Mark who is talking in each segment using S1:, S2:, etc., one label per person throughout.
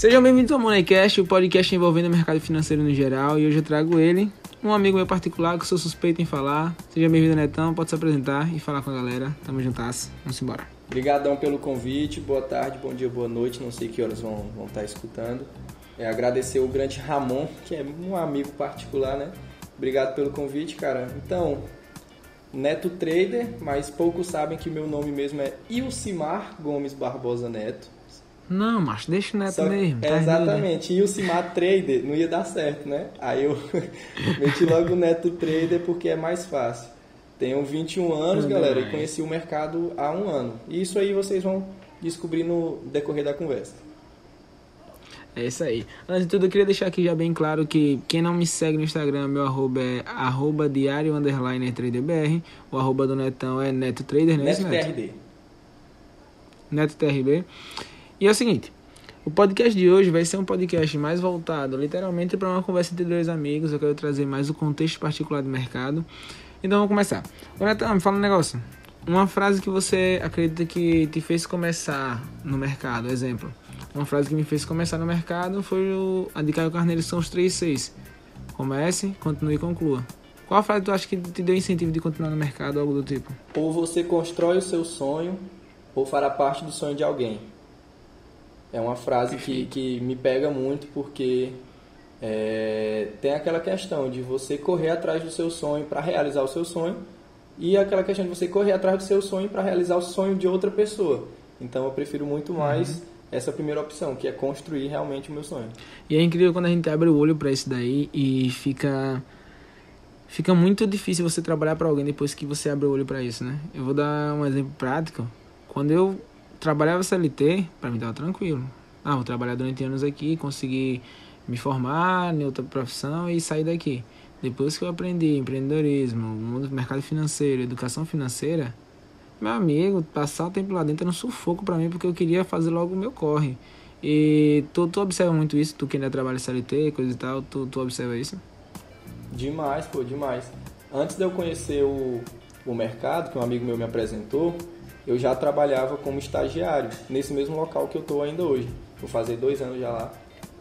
S1: Sejam bem-vindos ao Moneycast, o podcast envolvendo o mercado financeiro no geral. E hoje eu trago ele, um amigo meu particular que sou suspeito em falar. Seja bem-vindo, Netão. Pode se apresentar e falar com a galera. Tamo juntas. Vamos embora.
S2: Obrigadão pelo convite. Boa tarde, bom dia, boa noite. Não sei que horas vão, vão estar escutando. É, agradecer o grande Ramon, que é um amigo particular, né? Obrigado pelo convite, cara. Então, Neto Trader, mas poucos sabem que meu nome mesmo é Ilcimar Gomes Barbosa Neto.
S1: Não, macho, deixa o Neto
S2: Só-
S1: mesmo. tá
S2: é, exatamente, Ilcimar Trader não ia dar certo, né? Aí eu meti logo o Neto Trader porque é mais fácil. Tenho 21 anos,
S1: Tudo
S2: galera,
S1: bem.
S2: e conheci o mercado há um ano. E isso aí vocês vão descobrir no decorrer da conversa.
S1: É isso aí. Antes de tudo, eu queria deixar aqui já bem claro que quem não me segue no Instagram, meu arroba é arroba diário underline traderbr. O arroba do Netão é Neto Trader, é
S2: Neto
S1: Neto?
S2: TRD.
S1: Neto TRB. E é o seguinte, o podcast de hoje vai ser um podcast mais voltado literalmente para uma conversa entre dois amigos. Eu quero trazer mais o contexto particular do mercado. Então vamos começar. Ô Netão, me fala um negócio. Uma frase que você acredita que te fez começar no mercado, exemplo. Uma frase que me fez começar no mercado foi o, a de Caio Carneiro, são os 3 6. Comece, continue e conclua. Qual a frase tu acha que te deu incentivo de continuar no mercado algo do tipo?
S2: Ou você constrói o seu sonho, ou fará parte do sonho de alguém. É uma frase que, que me pega muito porque é, tem aquela questão de você correr atrás do seu sonho para realizar o seu sonho e aquela questão de você correr atrás do seu sonho para realizar o sonho de outra pessoa. Então eu prefiro muito mais essa primeira opção, que é construir realmente o meu sonho.
S1: E é incrível quando a gente abre o olho pra isso daí e fica fica muito difícil você trabalhar para alguém depois que você abre o olho pra isso, né? Eu vou dar um exemplo prático. Quando eu trabalhava CLT, para mim tava tranquilo. Ah, vou trabalhar durante anos aqui, conseguir me formar em outra profissão e sair daqui. Depois que eu aprendi empreendedorismo, mundo do mercado financeiro, educação financeira, meu amigo, passar o tempo lá dentro era um sufoco pra mim porque eu queria fazer logo o meu corre. E tu, tu observa muito isso, tu que ainda trabalha CLT, coisa e tal, tu, tu observa isso?
S2: Demais, pô, demais. Antes de eu conhecer o, o mercado, que um amigo meu me apresentou, eu já trabalhava como estagiário nesse mesmo local que eu estou ainda hoje. Vou fazer dois anos já lá.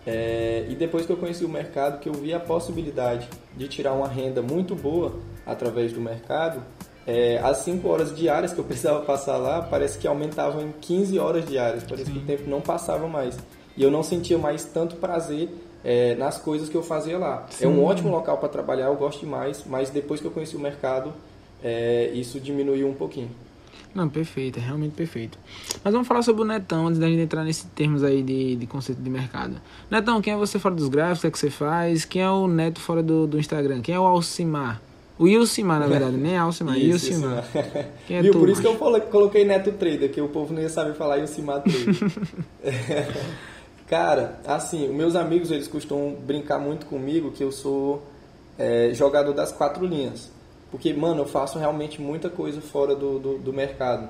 S2: É, e depois que eu conheci o mercado, que eu vi a possibilidade de tirar uma renda muito boa através do mercado, é, as 5 horas diárias que eu precisava passar lá, parece que aumentavam em 15 horas diárias. Parece que o tempo não passava mais. E eu não sentia mais tanto prazer é, nas coisas que eu fazia lá. É um
S1: Sim.
S2: ótimo local para trabalhar, eu gosto demais, mas depois que eu conheci o mercado, é, isso diminuiu um pouquinho.
S1: Não, perfeito, é realmente perfeito. Mas vamos falar sobre o Netão antes da gente entrar nesses termos aí de, de conceito de mercado. Netão, quem é você fora dos gráficos? O que é que você faz? Quem é o Neto fora do, do Instagram? Quem é o Alcimar? O Ilcimar, na verdade, nem Alcimar,
S2: Isso,
S1: Ilcimar. Quem é
S2: Viu?
S1: tu,
S2: Por isso que eu coloquei Neto Trader, que o povo não ia saber falar e o Cimar Trader. Cara, assim, meus amigos eles costumam brincar muito comigo que eu sou é, jogador das quatro linhas. Porque, mano, eu faço realmente muita coisa fora do, do, do mercado.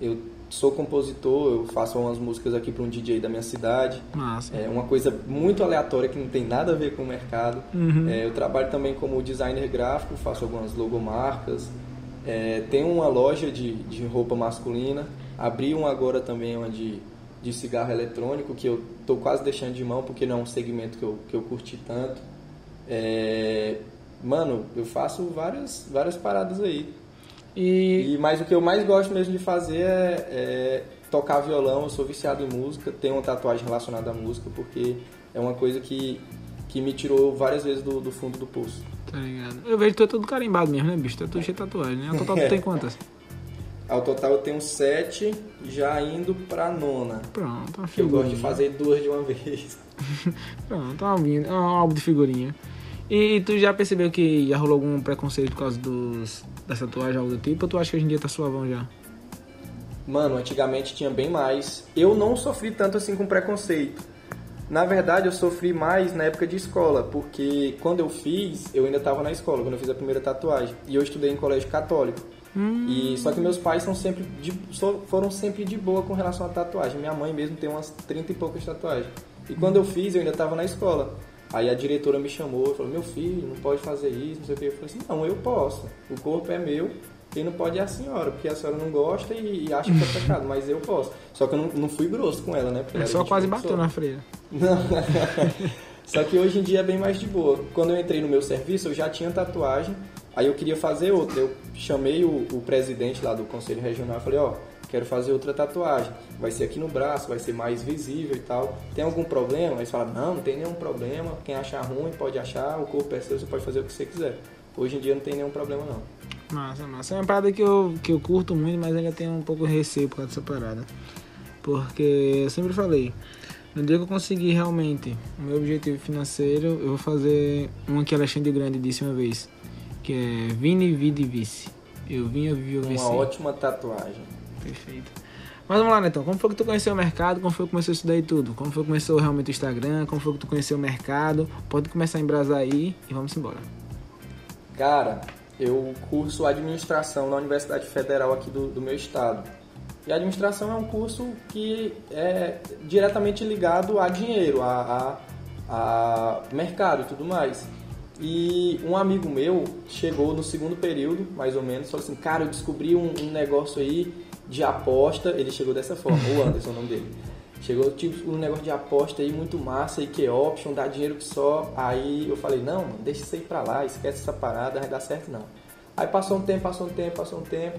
S2: Eu sou compositor, eu faço umas músicas aqui para um DJ da minha cidade.
S1: Massa.
S2: É uma coisa muito aleatória que não tem nada a ver com o mercado.
S1: Uhum.
S2: É, eu trabalho também como designer gráfico, faço algumas logomarcas. É, tenho uma loja de, de roupa masculina. Abri uma agora também uma de, de cigarro eletrônico, que eu tô quase deixando de mão porque não é um segmento que eu, que eu curti tanto. É, mano, eu faço várias, várias paradas aí.
S1: E
S2: E, mas o que eu mais gosto mesmo de fazer é, é tocar violão. Eu sou viciado em música, tenho uma tatuagem relacionada à música, porque é uma coisa que, que me tirou várias vezes do, do fundo do poço.
S1: Tá ligado? Eu vejo que tu é todo carimbado mesmo, né, bicho? Tu é todo cheio de tatuagem, né? O total tu tem quantas?
S2: Ao total eu tenho sete, já indo pra nona.
S1: Pronto, uma
S2: Que eu gosto de
S1: figurinha.
S2: fazer duas de uma vez.
S1: Pronto, um álbum, um álbum de figurinha. E tu já percebeu que já rolou algum preconceito por causa dos, das tatuagens, algo do tipo? Ou tu acha que hoje em dia tá suavão já?
S2: Mano, antigamente tinha bem mais. Eu não sofri tanto assim com preconceito. Na verdade, eu sofri mais na época de escola, porque quando eu fiz, eu ainda estava na escola, quando eu fiz a primeira tatuagem. E eu estudei em colégio católico. E só que meus pais são sempre de- foram sempre de boa com relação à tatuagem. Minha mãe mesmo tem umas 30 e poucas tatuagens. E quando eu fiz, eu ainda estava na escola. Aí a diretora me chamou e falou: Meu filho, não pode fazer isso, não sei o que. Eu falei assim: Não, eu posso. O corpo é meu Quem não pode é a senhora, porque a senhora não gosta e, e acha que é pecado, mas eu posso. Só que eu não, não fui grosso com ela, né?
S1: Porque é só quase bateu na freira.
S2: Não. Só que hoje em dia é bem mais de boa. Quando eu entrei no meu serviço, eu já tinha tatuagem, aí eu queria fazer outra. Eu chamei o, o presidente lá do Conselho Regional e falei, ó, quero fazer outra tatuagem. Vai ser aqui no braço, vai ser mais visível e tal. Tem algum problema? Eles falaram, não, não tem nenhum problema. Quem achar ruim pode achar, o corpo é seu, você pode fazer o que você quiser. Hoje em dia não tem nenhum problema não.
S1: Massa, massa. É uma parada que eu, que eu curto muito, mas ainda tenho um pouco de receio por causa dessa parada. Porque eu sempre falei, no dia que eu conseguir realmente o meu objetivo financeiro, eu vou fazer uma que Alexandre Grande disse uma vez, que é Vini, Vidi, Vice. Eu vim, eu vi, eu.
S2: Uma ótima tatuagem.
S1: Perfeito. Mas vamos lá, Netão. Como foi que tu conheceu o mercado? Como foi que começou isso daí tudo? Como foi que começou realmente o Instagram? Como foi que tu conheceu o mercado? Pode começar a embrasar aí e vamos embora.
S2: Cara, eu curso administração na Universidade Federal aqui do, do meu estado. E administração é um curso que é diretamente ligado a dinheiro, a, a, a mercado e tudo mais. E um amigo meu chegou no segundo período, mais ou menos, falou assim: Cara, eu descobri um, um negócio aí de aposta. Ele chegou dessa forma, o Anderson, o nome dele. Chegou tipo um negócio de aposta aí muito massa, que option, dá dinheiro que só. Aí eu falei: Não, mano, deixa isso aí pra lá, esquece essa parada, vai dar certo não. Aí passou um tempo, passou um tempo, passou um tempo.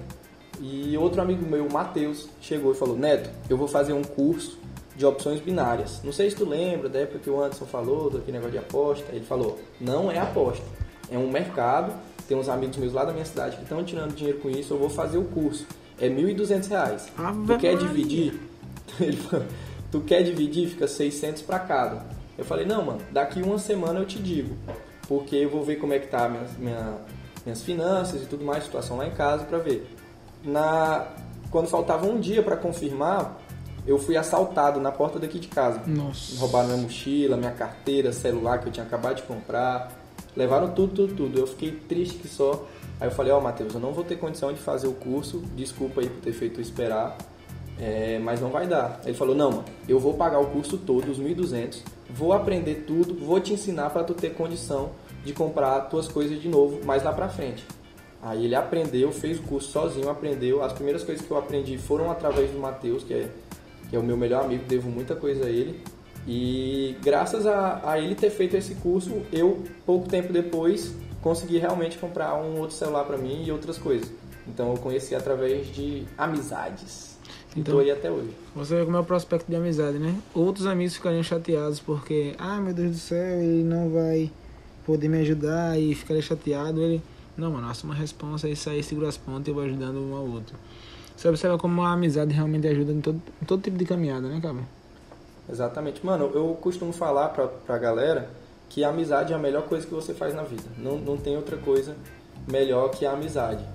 S2: E outro amigo meu, o Matheus, chegou e falou: Neto, eu vou fazer um curso de opções binárias. Não sei se tu lembra da época que o Anderson falou, daquele negócio de aposta. Ele falou: não é aposta, é um mercado. Tem uns amigos meus lá da minha cidade que estão tirando dinheiro com isso. Eu vou fazer o curso. É R$ 1.200. Ah, tu quer dividir? Ele falou, tu quer dividir? Fica 600 para cada. Eu falei: não, mano, daqui uma semana eu te digo. Porque eu vou ver como é que tá minhas, minha, minhas finanças e tudo mais, situação lá em casa para ver na quando faltava um dia para confirmar, eu fui assaltado na porta daqui de casa.
S1: Nossa.
S2: Roubaram minha mochila, minha carteira, celular que eu tinha acabado de comprar. Levaram tudo, tudo, tudo. Eu fiquei triste que só. Aí eu falei, ó, oh, Matheus, eu não vou ter condição de fazer o curso. Desculpa aí por ter feito esperar. É, mas não vai dar. Ele falou, não, mano, eu vou pagar o curso todo, os 1.200. Vou aprender tudo, vou te ensinar para tu ter condição de comprar tuas coisas de novo mais lá pra frente. Aí ele aprendeu, fez o curso sozinho, aprendeu. As primeiras coisas que eu aprendi foram através do Matheus, que é, que é o meu melhor amigo, devo muita coisa a ele. E graças a, a ele ter feito esse curso, eu, pouco tempo depois, consegui realmente comprar um outro celular para mim e outras coisas. Então eu conheci através de amizades. Então, e tô aí até hoje.
S1: Você vê como é o prospecto de amizade, né? Outros amigos ficariam chateados porque, ah, meu Deus do céu, ele não vai poder me ajudar e ficaria chateado. Ele não, mano, assuma a responsa e sair, segura as pontas e eu vou ajudando um ao outro. Você observa como a amizade realmente ajuda em todo, em todo tipo de caminhada, né, cara?
S2: Exatamente. Mano, eu costumo falar pra, pra galera que a amizade é a melhor coisa que você faz na vida. Não, não tem outra coisa melhor que a amizade.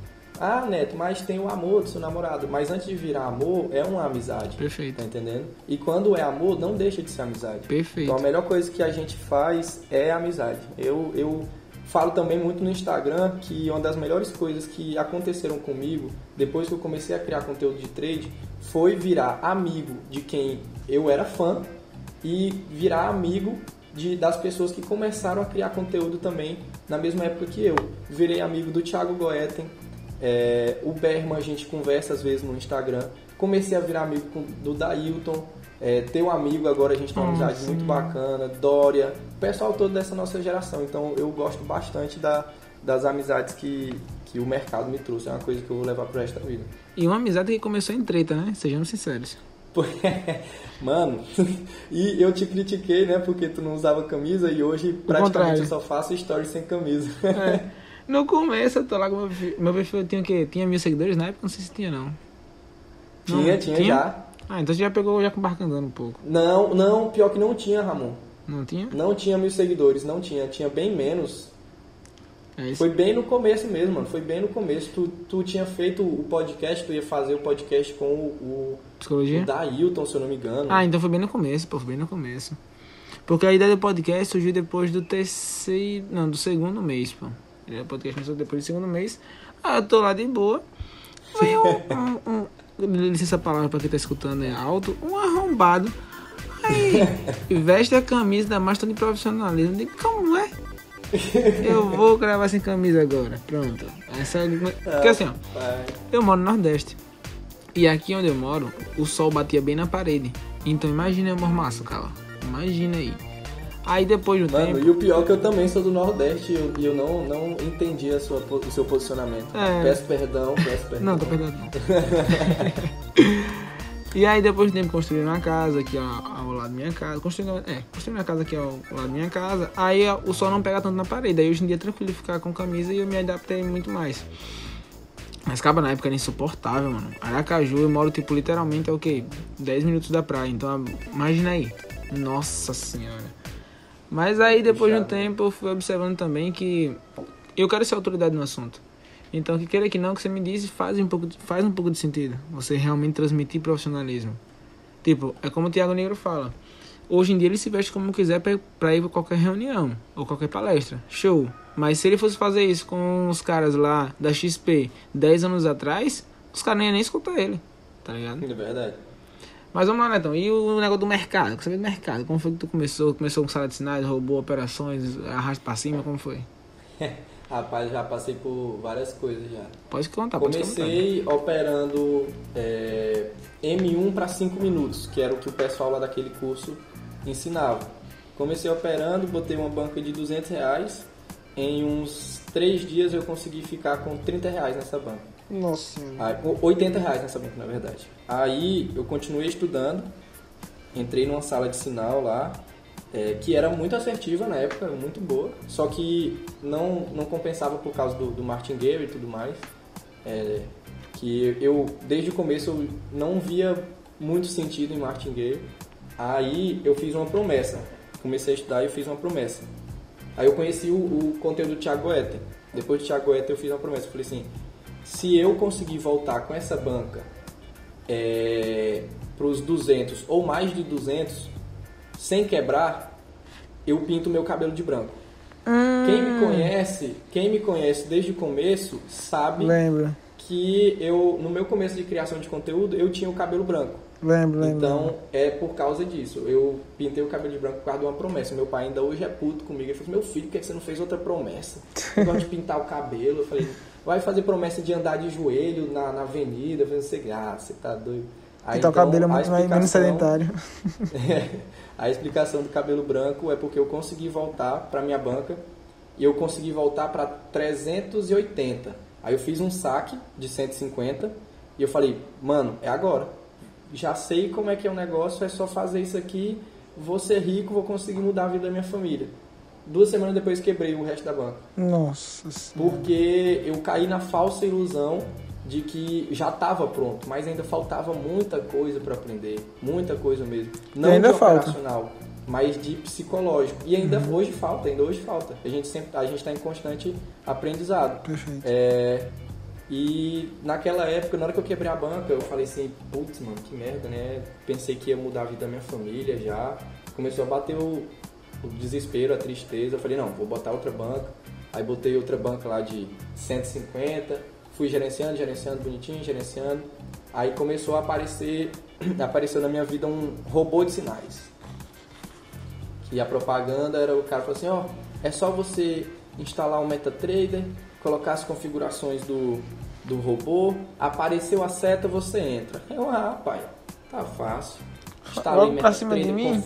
S2: Ah, Neto, mas tem o amor do seu namorado. Mas antes de virar amor, é uma amizade.
S1: Perfeito.
S2: Tá entendendo? E quando é amor, não deixa de ser amizade.
S1: Perfeito.
S2: Então a melhor coisa que a gente faz é amizade. Eu, eu Falo também muito no Instagram que uma das melhores coisas que aconteceram comigo depois que eu comecei a criar conteúdo de trade foi virar amigo de quem eu era fã e virar amigo de, das pessoas que começaram a criar conteúdo também na mesma época que eu. Virei amigo do Thiago Goeten, é, o Berman a gente conversa às vezes no Instagram. Comecei a virar amigo do Dailton, é, ter um amigo agora, a gente tem uma amizade sim. muito bacana, Dória, o pessoal todo dessa nossa geração. Então eu gosto bastante da, das amizades que, que o mercado me trouxe. É uma coisa que eu vou levar pro resto da vida.
S1: E uma amizade que começou em treta, né? Sejamos sinceros.
S2: Mano, e eu te critiquei, né? Porque tu não usava camisa e hoje praticamente eu só faço stories sem camisa.
S1: É. No começo eu tô lá com meu. Meu perfil tinha o quê? Tinha mil seguidores na época? Não sei se tinha, não.
S2: Tinha, não, tinha, tinha, já.
S1: Ah, então você já pegou já com barco andando um pouco.
S2: Não, não, pior que não tinha, Ramon.
S1: Não tinha?
S2: Não tinha mil seguidores, não tinha. Tinha bem menos. É Foi bem no começo mesmo, mano. Foi bem no começo. Tu, tu tinha feito o podcast, tu ia fazer o podcast com o, o,
S1: Psicologia?
S2: o Dailton, se eu não me engano.
S1: Ah, então foi bem no começo, pô, foi bem no começo. Porque a ideia do podcast surgiu depois do terceiro. Não, do segundo mês, pô. O podcast começou depois do segundo mês. Ah, eu tô lá de boa. Veio um, um, um licença a palavra pra quem tá escutando, é alto, um arrombado. Aí, veste a camisa da mais de profissionalismo. Digo, como é? Eu vou gravar sem camisa agora. Pronto. Essa é... Porque assim, ó.
S2: Vai.
S1: Eu moro no Nordeste. E aqui onde eu moro, o sol batia bem na parede. Então imagina eu mormaço, cara. Imagina aí. Aí depois do
S2: Mano,
S1: tempo.
S2: e o pior é que eu também sou do Nordeste e eu, eu não, não entendi a sua, o seu posicionamento.
S1: É.
S2: Peço perdão, peço perdão.
S1: Não, tô perdoado não. e aí depois do tempo construí uma casa aqui ao, ao lado da minha casa. Construí, é, construí uma casa aqui ao lado da minha casa. Aí o sol não pega tanto na parede. Aí hoje em dia é tranquilo ficar com camisa e eu me adaptei muito mais. Mas acaba na época era insuportável, mano. Aracaju, eu moro tipo literalmente é o quê? 10 minutos da praia. Então imagina aí. Nossa senhora. Mas aí depois de um tempo eu fui observando também que eu quero ser autoridade no assunto. Então, que queira que não, que você me disse faz um pouco de, faz um pouco de sentido. Você realmente transmitir profissionalismo. Tipo, é como o Thiago Negro fala. Hoje em dia ele se veste como quiser pra- pra ir pra qualquer reunião ou qualquer palestra. Show. Mas se ele fosse fazer isso com os caras lá da XP 10 anos atrás, os caras nem iam nem escutar ele. Tá ligado?
S2: É verdade.
S1: Mas vamos lá, Netão. E o negócio do mercado? Quer saber do mercado? Como foi que tu começou? Começou com sala de sinais, roubou operações, arrasta pra cima? Como foi?
S2: Rapaz, já passei por várias coisas já.
S1: Pode contar, pode contar.
S2: Comecei operando é, M1 para 5 minutos, que era o que o pessoal lá daquele curso ensinava. Comecei operando, botei uma banca de 200 reais. Em uns 3 dias eu consegui ficar com 30 reais nessa banca.
S1: Nossa.
S2: Aí, o- 80 reais nessa banca, na verdade. Aí eu continuei estudando, entrei numa sala de sinal lá, é, que era muito assertiva na época, muito boa, só que não, não compensava por causa do, do martingale e tudo mais. É, que eu, desde o começo, eu não via muito sentido em martingale. Aí eu fiz uma promessa. Comecei a estudar e eu fiz uma promessa. Aí eu conheci o, o conteúdo do Thiago Etter. Depois do Thiago Etter eu fiz uma promessa. Eu falei assim, se eu conseguir voltar com essa banca para os 200 ou mais de 200 sem quebrar, eu pinto meu cabelo de branco. Quem me conhece, quem me conhece desde o começo sabe
S1: Lembro,
S2: que eu no meu começo de criação de conteúdo eu tinha o cabelo branco.
S1: Lembro, lembro.
S2: Então é por causa disso. Eu pintei o cabelo de branco por causa de uma promessa. Meu pai ainda hoje é puto comigo. Ele falou: Meu filho, por que você não fez outra promessa? Eu gosto de pintar o cabelo. Eu falei: Vai fazer promessa de andar de joelho na, na avenida. Eu falei: Você, ah, você tá doido. Aí,
S1: Então o cabelo é muito mais menos sedentário.
S2: a explicação do cabelo branco é porque eu consegui voltar para minha banca e eu consegui voltar para 380. Aí eu fiz um saque de 150 e eu falei, mano, é agora. Já sei como é que é o negócio, é só fazer isso aqui, vou ser rico, vou conseguir mudar a vida da minha família. Duas semanas depois quebrei o resto da banca.
S1: Nossa senhora.
S2: Porque eu caí na falsa ilusão de que já estava pronto, mas ainda faltava muita coisa para aprender, muita coisa mesmo. Não
S1: ainda
S2: de
S1: falta.
S2: operacional, mas de psicológico. E ainda hoje falta, ainda hoje falta. A gente sempre, a gente está em constante aprendizado.
S1: Perfeito.
S2: É, e naquela época, na hora que eu quebrei a banca, eu falei assim, putz, mano, que merda, né? Pensei que ia mudar a vida da minha família já. Começou a bater o, o desespero, a tristeza. Eu falei, não, vou botar outra banca. Aí botei outra banca lá de 150. Fui gerenciando, gerenciando, bonitinho, gerenciando. Aí começou a aparecer, apareceu na minha vida um robô de sinais. E a propaganda era o cara falou assim, ó, é só você instalar um MetaTrader, colocar as configurações do, do robô, apareceu a seta, você entra. Eu, ah, pai, tá fácil.
S1: Logo pra cima de mim?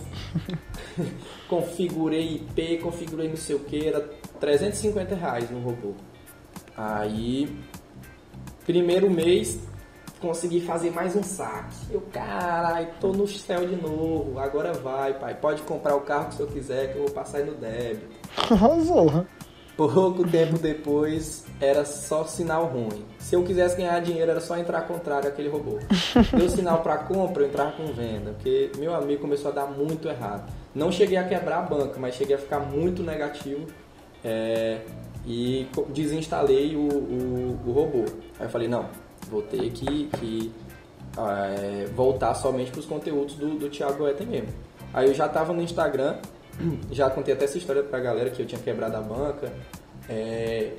S2: conf- configurei IP, configurei não sei o que, era 350 reais no robô. Aí, primeiro mês, consegui fazer mais um saque. Eu, caralho, tô no céu de novo. Agora vai, pai. Pode comprar o carro que o senhor quiser, que eu vou passar aí no débito. Pouco tempo depois, era só sinal ruim. Se eu quisesse ganhar dinheiro, era só entrar contrário àquele robô. Deu sinal para compra, eu entrava com venda. Porque meu amigo começou a dar muito errado. Não cheguei a quebrar a banca, mas cheguei a ficar muito negativo. é, e desinstalei o, o, o robô. Aí eu falei, não, vou ter que, que ah, é, voltar somente para os conteúdos do, do Thiago Etten mesmo. Aí eu já estava no Instagram, já contei até essa história pra galera que eu tinha quebrado a banca. É,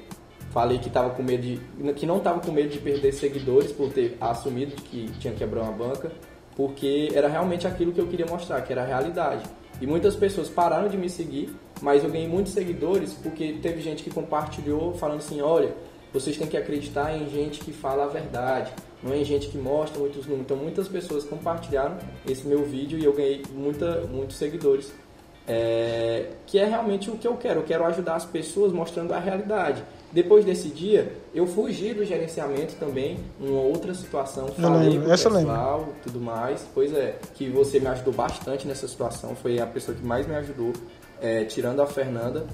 S2: falei que tava com medo de. que não tava com medo de perder seguidores por ter assumido que tinha quebrado uma banca, porque era realmente aquilo que eu queria mostrar, que era a realidade. E muitas pessoas pararam de me seguir, mas eu ganhei muitos seguidores porque teve gente que compartilhou falando assim, olha, vocês têm que acreditar em gente que fala a verdade, não em gente que mostra muitos números. Então muitas pessoas compartilharam esse meu vídeo e eu ganhei muita, muitos seguidores. É, que é realmente o que eu quero. Eu quero ajudar as pessoas mostrando a realidade. Depois desse dia, eu fugi do gerenciamento também, uma outra situação, falei com o pessoal, tudo mais. Pois é, que você me ajudou bastante nessa situação, foi a pessoa que mais me ajudou, é, tirando a Fernanda,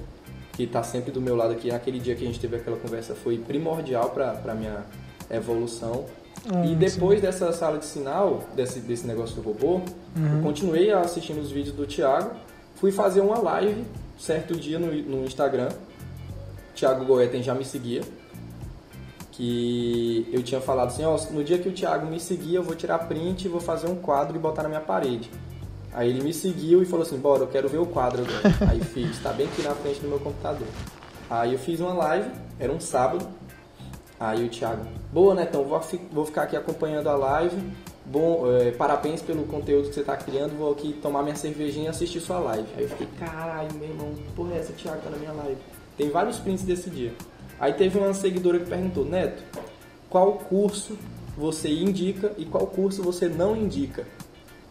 S2: que está sempre do meu lado aqui. Aquele dia que a gente teve aquela conversa foi primordial para a minha evolução. Hum, e depois sim. dessa sala de sinal, desse, desse negócio do robô, uhum. eu continuei assistindo os vídeos do Thiago Fui fazer uma live certo dia no, no Instagram. Thiago Goeten já me seguia. Que eu tinha falado assim, ó, no dia que o Thiago me seguir, eu vou tirar print, vou fazer um quadro e botar na minha parede. Aí ele me seguiu e falou assim, bora, eu quero ver o quadro agora. Aí fiz, tá bem aqui na frente do meu computador. Aí eu fiz uma live, era um sábado. Aí o Thiago, boa, Netão, vou, vou ficar aqui acompanhando a live Bom, é, parabéns pelo conteúdo que você está criando. Vou aqui tomar minha cervejinha e assistir sua live. Aí eu fiquei, caralho, meu irmão, porra é essa, Thiago, tá na minha live. Tem vários prints desse dia. Aí teve uma seguidora que perguntou, Neto, qual curso você indica e qual curso você não indica?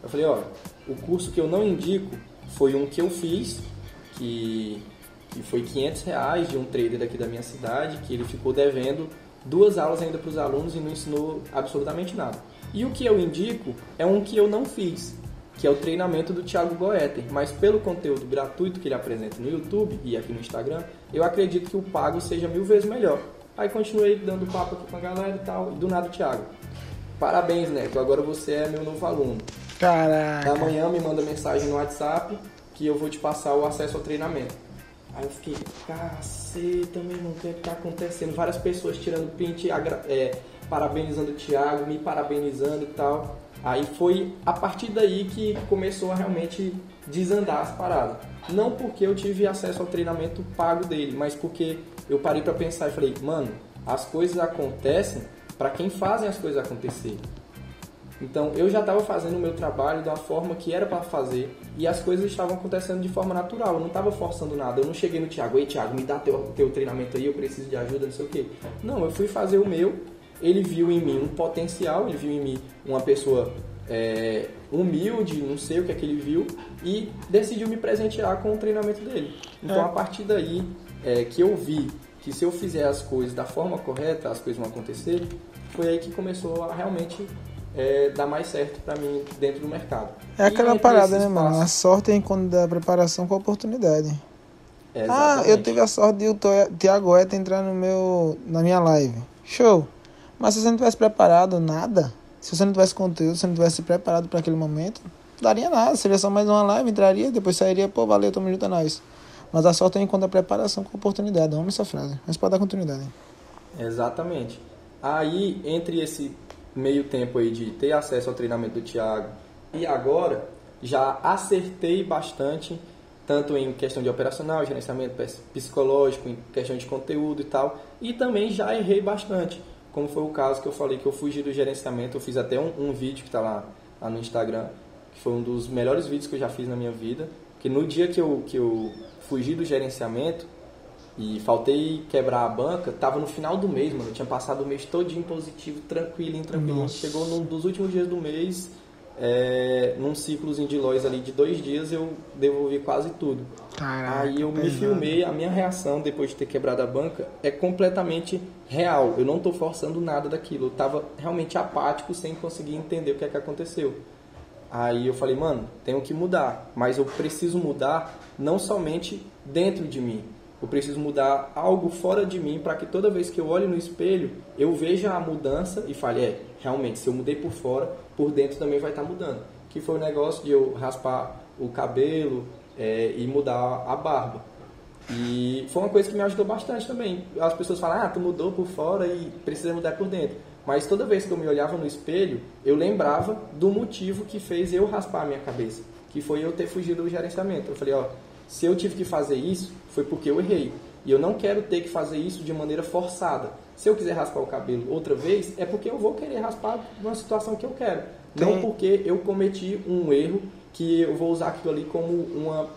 S2: Eu falei, ó, o curso que eu não indico foi um que eu fiz, que, que foi 500 reais de um trader daqui da minha cidade, que ele ficou devendo duas aulas ainda para os alunos e não ensinou absolutamente nada. E o que eu indico é um que eu não fiz, que é o treinamento do Thiago Goethe. Mas pelo conteúdo gratuito que ele apresenta no YouTube e aqui no Instagram, eu acredito que o pago seja mil vezes melhor. Aí continuei dando papo aqui com a galera e tal, e do nada Thiago. Parabéns, Neto, agora você é meu novo aluno.
S1: Caraca.
S2: Amanhã me manda mensagem no WhatsApp que eu vou te passar o acesso ao treinamento. Aí eu fiquei, caceta, meu irmão, o que é que tá acontecendo? Várias pessoas tirando print, é, parabenizando o Thiago, me parabenizando e tal. Aí foi a partir daí que começou a realmente desandar as paradas. Não porque eu tive acesso ao treinamento pago dele, mas porque eu parei para pensar e falei, mano, as coisas acontecem para quem fazem as coisas acontecer. Então eu já estava fazendo o meu trabalho da forma que era para fazer e as coisas estavam acontecendo de forma natural. Eu não estava forçando nada. Eu não cheguei no Thiago, ei Thiago, me dá teu, teu treinamento aí, eu preciso de ajuda, não sei o quê. Não, eu fui fazer o meu ele viu em mim um potencial, ele viu em mim uma pessoa é, humilde, não sei o que é que ele viu, e decidiu me presentear com o treinamento dele. Então, é. a partir daí é, que eu vi que se eu fizer as coisas da forma correta, as coisas vão acontecer, foi aí que começou a realmente é, dar mais certo para mim dentro do mercado.
S1: É aquela parada, né, mano? A sorte é quando dá preparação com a oportunidade. ah, eu tive a sorte de o Thiago Eta entrar no meu, na minha live. Show! Mas se você não tivesse preparado nada, se você não tivesse conteúdo, se você não tivesse preparado para aquele momento, não daria nada. Seria só mais uma live, entraria, depois sairia, pô, valeu, tamo junto, é nóis. Mas a sorte é enquanto a preparação com a oportunidade. Amo essa frase. Mas pode dar continuidade.
S2: Exatamente. Aí, entre esse meio tempo aí de ter acesso ao treinamento do Thiago. E agora, já acertei bastante, tanto em questão de operacional, gerenciamento psicológico, em questão de conteúdo e tal, e também já errei bastante como foi o caso que eu falei que eu fugi do gerenciamento, eu fiz até um, um vídeo que está lá, lá no Instagram, que foi um dos melhores vídeos que eu já fiz na minha vida, que no dia que eu, que eu fugi do gerenciamento e faltei quebrar a banca, tava no final do mês, mano, eu tinha passado o mês todinho positivo, tranquilo, tranquilo, chegou num dos últimos dias do mês, é, num ciclozinho de lojas ali de dois dias eu devolvi quase tudo.
S1: Caraca,
S2: Aí eu pesado. me filmei, a minha reação depois de ter quebrado a banca é completamente real. Eu não estou forçando nada daquilo. Eu estava realmente apático sem conseguir entender o que é que aconteceu. Aí eu falei, mano, tenho que mudar, mas eu preciso mudar não somente dentro de mim. Eu preciso mudar algo fora de mim para que toda vez que eu olhe no espelho, eu veja a mudança e fale, é, realmente, se eu mudei por fora, por dentro também vai estar tá mudando. Que foi o negócio de eu raspar o cabelo é, e mudar a barba. E foi uma coisa que me ajudou bastante também. As pessoas falam, ah, tu mudou por fora e precisa mudar por dentro. Mas toda vez que eu me olhava no espelho, eu lembrava do motivo que fez eu raspar a minha cabeça, que foi eu ter fugido do gerenciamento. Eu falei, ó, se eu tive que fazer isso, foi porque eu errei. E eu não quero ter que fazer isso de maneira forçada. Se eu quiser raspar o cabelo outra vez, é porque eu vou querer raspar numa situação que eu quero. Tem. Não porque eu cometi um erro que eu vou usar aquilo ali como uma,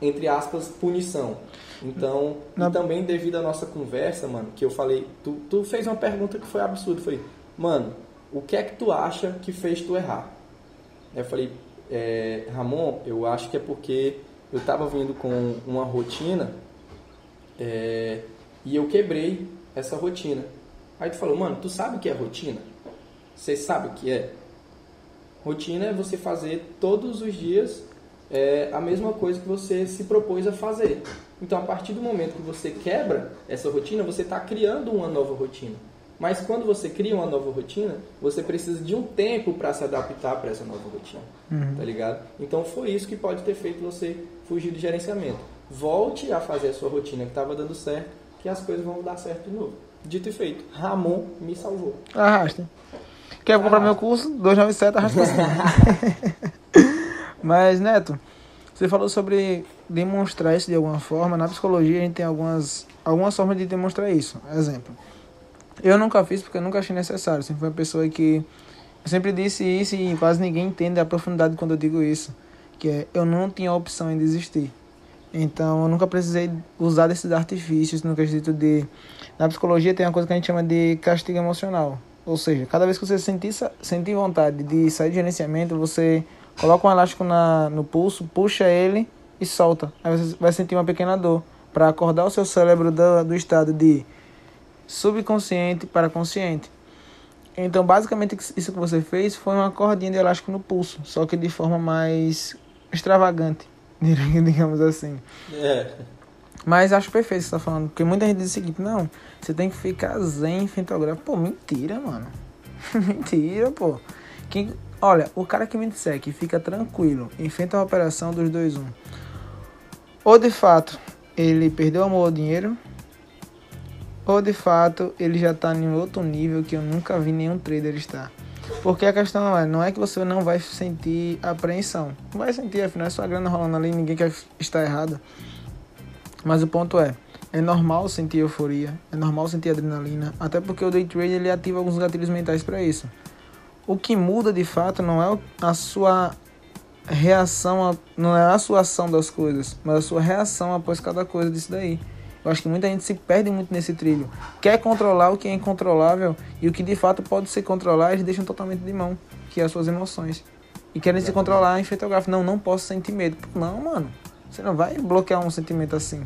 S2: entre aspas, punição. Então, Na... e também devido à nossa conversa, mano, que eu falei, tu, tu fez uma pergunta que foi absurda, foi, mano, o que é que tu acha que fez tu errar? Eu falei, é, Ramon, eu acho que é porque eu estava vindo com uma rotina é, e eu quebrei essa rotina. Aí tu falou, mano, tu sabe o que é rotina? Você sabe o que é? Rotina é você fazer todos os dias é, a mesma coisa que você se propôs a fazer. Então, a partir do momento que você quebra essa rotina, você está criando uma nova rotina. Mas quando você cria uma nova rotina, você precisa de um tempo para se adaptar para essa nova rotina. Uhum. Tá ligado? Então foi isso que pode ter feito você fugir do gerenciamento. Volte a fazer a sua rotina que estava dando certo, que as coisas vão dar certo de novo. Dito e feito, Ramon me salvou.
S1: Arrasta. Quer comprar meu curso? 297, arrasta Mas, Neto, você falou sobre demonstrar isso de alguma forma. Na psicologia a gente tem algumas, algumas formas de demonstrar isso. Exemplo. Eu nunca fiz porque eu nunca achei necessário. Sempre fui uma pessoa que. Eu sempre disse isso e quase ninguém entende a profundidade quando eu digo isso. Que é, eu não tinha opção em desistir. Então, eu nunca precisei usar desses artifícios no quesito de. Na psicologia tem uma coisa que a gente chama de castigo emocional. Ou seja, cada vez que você sentir, sentir vontade de sair de gerenciamento, você coloca um elástico na, no pulso, puxa ele e solta. Aí você vai sentir uma pequena dor. Para acordar o seu cérebro do, do estado de subconsciente para consciente. Então, basicamente, isso que você fez foi uma cordinha de elástico no pulso, só que de forma mais extravagante, digamos assim. É. Mas acho perfeito o que você está falando, porque muita gente diz o seguinte: não, você tem que ficar zen em fentográfico. Pô, mentira, mano. mentira, pô. Quem, olha, o cara que me disser que fica tranquilo, enfrenta a operação dos dois um. Ou de fato ele perdeu amor ao dinheiro, ou de fato ele já está em outro nível que eu nunca vi nenhum trader estar. Porque a questão é, não é que você não vai sentir apreensão. Vai sentir, afinal é sua grana rolando ali, ninguém quer estar errado. Mas o ponto é, é normal sentir euforia, é normal sentir adrenalina, até porque o day trade ele ativa alguns gatilhos mentais para isso. O que muda de fato não é a sua reação, não é a sua ação das coisas, mas a sua reação após cada coisa disso daí. Eu acho que muita gente se perde muito nesse trilho. Quer controlar o que é incontrolável e o que de fato pode ser controlado, eles deixam totalmente de mão, que é as suas emoções. E querem se controlar em fotográfico. Não, não posso sentir medo. Não, mano. Você não vai bloquear um sentimento assim.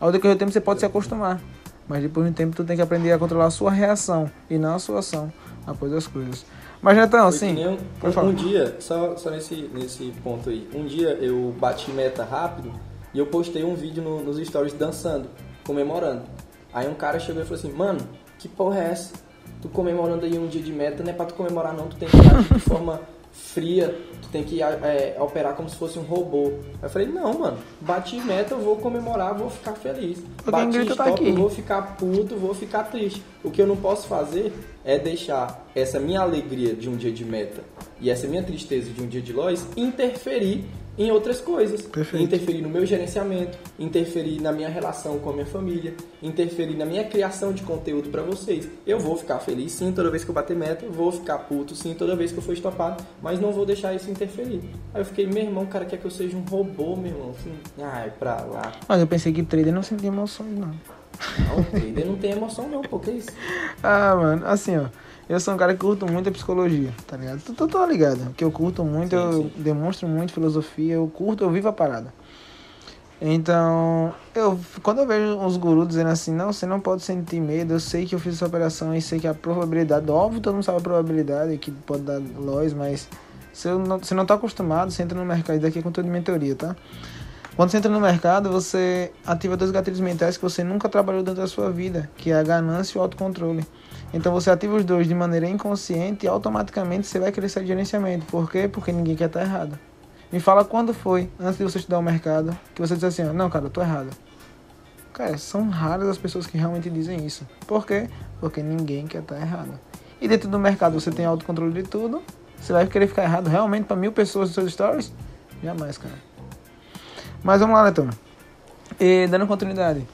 S1: Ao decorrer do tempo você pode se acostumar. Mas depois de um tempo tu tem que aprender a controlar a sua reação e não a sua ação após as coisas. Mas então, assim.
S2: Um, um, um, dia, só, só nesse, nesse ponto aí, um dia eu bati meta rápido e eu postei um vídeo no, nos stories dançando, comemorando. Aí um cara chegou e falou assim, mano, que porra é essa? Tu comemorando aí um dia de meta, não é pra tu comemorar não, tu tem que agir de forma fria, tu tem que é, operar como se fosse um robô. Aí eu falei, não, mano, bati meta, eu vou comemorar, vou ficar feliz. Bati tá stop, tá aqui. vou ficar puto, vou ficar triste. O que eu não posso fazer é deixar essa minha alegria de um dia de meta e essa minha tristeza de um dia de loss interferir em outras coisas. Perfeito. Interferir no meu gerenciamento, interferir na minha relação com a minha família, interferir na minha criação de conteúdo para vocês. Eu vou ficar feliz sim toda vez que eu bater meta, vou ficar puto sim toda vez que eu for estopado, mas não vou deixar isso interferir. Aí eu fiquei, meu irmão, o cara quer que eu seja um robô, meu irmão. Assim, ai, pra lá.
S1: Mas eu pensei que trader não sentia emoções, não.
S2: Não, trader não tem emoção não, pô, que é isso?
S1: ah, mano, assim, ó. Eu sou um cara que curto muito a psicologia, tá ligado? Tu, tu tá ligado? Que eu curto muito, sim, eu sim. demonstro muito filosofia, eu curto, eu vivo a parada. Então, eu quando eu vejo uns gurus dizendo assim, não, você não pode sentir medo, eu sei que eu fiz essa operação e sei que a probabilidade, óbvio, todo mundo sabe a probabilidade que pode dar loss, mas se eu não, você não tá acostumado, você entra no mercado, e daqui é conteúdo de mentoria, tá? Quando você entra no mercado, você ativa dois gatilhos mentais que você nunca trabalhou dentro da sua vida, que é a ganância e o autocontrole. Então você ativa os dois de maneira inconsciente e automaticamente você vai crescer de gerenciamento. Por quê? Porque ninguém quer estar errado. Me fala quando foi, antes de você estudar o mercado, que você disse assim, não, cara, eu tô errado. Cara, são raras as pessoas que realmente dizem isso. Por quê? Porque ninguém quer estar errado. E dentro do mercado você tem autocontrole de tudo. Você vai querer ficar errado realmente para mil pessoas nos seus stories? Jamais, cara. Mas vamos lá, Letão. E dando continuidade.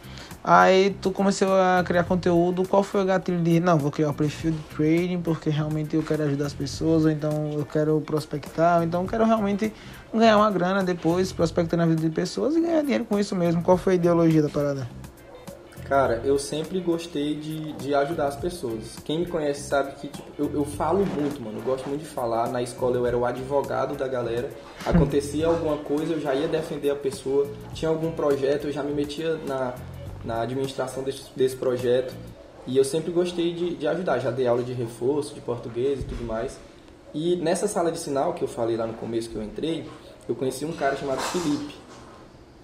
S1: Aí tu começou a criar conteúdo, qual foi o gatilho de, não, vou criar o um perfil de trading porque realmente eu quero ajudar as pessoas, ou então eu quero prospectar, ou então eu quero realmente ganhar uma grana depois, prospectando a vida de pessoas e ganhar dinheiro com isso mesmo. Qual foi a ideologia da parada?
S2: Cara, eu sempre gostei de, de ajudar as pessoas. Quem me conhece sabe que tipo, eu, eu falo muito, mano. Eu gosto muito de falar. Na escola eu era o advogado da galera. Acontecia alguma coisa, eu já ia defender a pessoa. Tinha algum projeto, eu já me metia na, na administração desse, desse projeto. E eu sempre gostei de, de ajudar, já dei aula de reforço, de português e tudo mais. E nessa sala de sinal que eu falei lá no começo que eu entrei, eu conheci um cara chamado Felipe,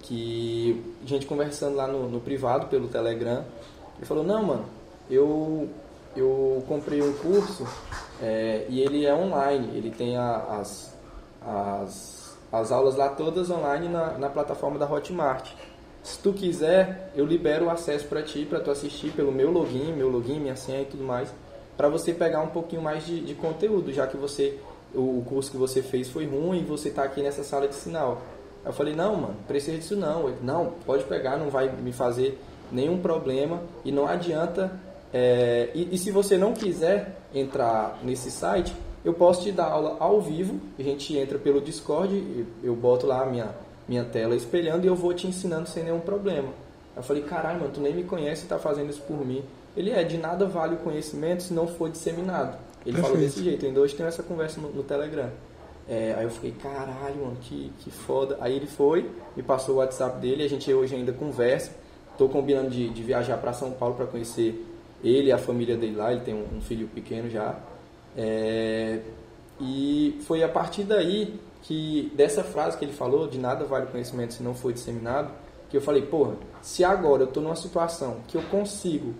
S2: que a gente conversando lá no, no privado pelo Telegram, ele falou, não, mano, eu, eu comprei um curso é, e ele é online, ele tem a, as, as, as aulas lá todas online na, na plataforma da Hotmart. Se tu quiser, eu libero o acesso para ti, para tu assistir pelo meu login, meu login, minha senha e tudo mais, para você pegar um pouquinho mais de, de conteúdo, já que você o curso que você fez foi ruim e você está aqui nessa sala de sinal. Eu falei, não, mano, precisa disso não. Ele, não, pode pegar, não vai me fazer nenhum problema e não adianta. É, e, e, se você não quiser entrar nesse site, eu posso te dar aula ao vivo. A gente entra pelo Discord, eu boto lá a minha, minha tela espelhando e eu vou te ensinando sem nenhum problema. Eu falei, caralho, mano, tu nem me conhece e tá fazendo isso por mim. Ele é, de nada vale o conhecimento se não for disseminado. Ele Perfeito. falou desse jeito, ainda hoje tem essa conversa no, no Telegram. É, aí eu fiquei, caralho, mano, que, que foda. Aí ele foi, me passou o WhatsApp dele, a gente hoje ainda conversa. Tô combinando de, de viajar para São Paulo para conhecer ele e a família dele lá, ele tem um, um filho pequeno já. É, e foi a partir daí que, dessa frase que ele falou, de nada vale conhecimento se não for disseminado, que eu falei, porra, se agora eu tô numa situação que eu consigo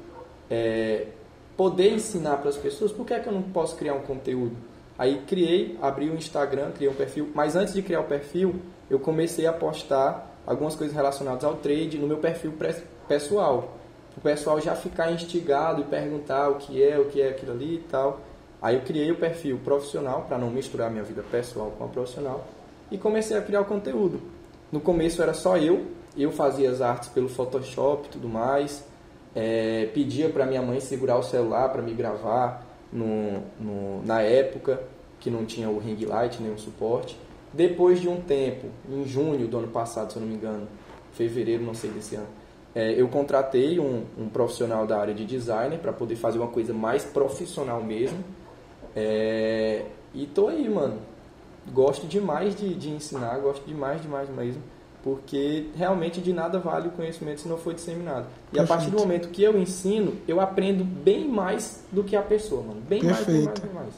S2: é, poder ensinar para as pessoas, por que é que eu não posso criar um conteúdo? Aí criei, abri o Instagram, criei um perfil, mas antes de criar o perfil, eu comecei a postar algumas coisas relacionadas ao trade no meu perfil pessoal. O pessoal já ficar instigado e perguntar o que é, o que é aquilo ali e tal. Aí eu criei o perfil profissional para não misturar minha vida pessoal com a profissional e comecei a criar o conteúdo. No começo era só eu, eu fazia as artes pelo Photoshop e tudo mais é, pedia para minha mãe segurar o celular para me gravar no, no, na época que não tinha o ring light nenhum suporte. Depois de um tempo, em junho do ano passado, se eu não me engano, fevereiro, não sei desse ano, é, eu contratei um, um, profissional da área de designer para poder fazer uma coisa mais profissional mesmo. É, e tô aí, mano. Gosto demais de, de ensinar, gosto demais, demais mesmo porque realmente de nada vale o conhecimento se não for disseminado. E Perfeito. a partir do momento que eu ensino, eu aprendo bem mais do que a pessoa, mano. Bem Perfeito. mais, bem mais, bem mais.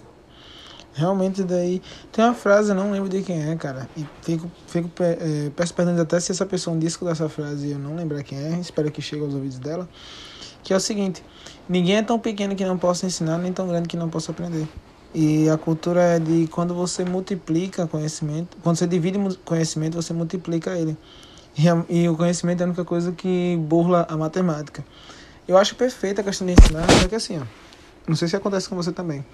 S1: Realmente daí. Tem uma frase, não lembro de quem é, cara. E fico, fico é, peço perdão até se essa pessoa um disco dessa frase eu não lembrar quem é. Espero que chegue aos ouvidos dela. Que é o seguinte: ninguém é tão pequeno que não possa ensinar, nem tão grande que não possa aprender. E a cultura é de quando você multiplica conhecimento, quando você divide conhecimento, você multiplica ele. E, e o conhecimento é a única coisa que burla a matemática. Eu acho perfeita a questão de ensinar, só que assim, ó, não sei se acontece com você também.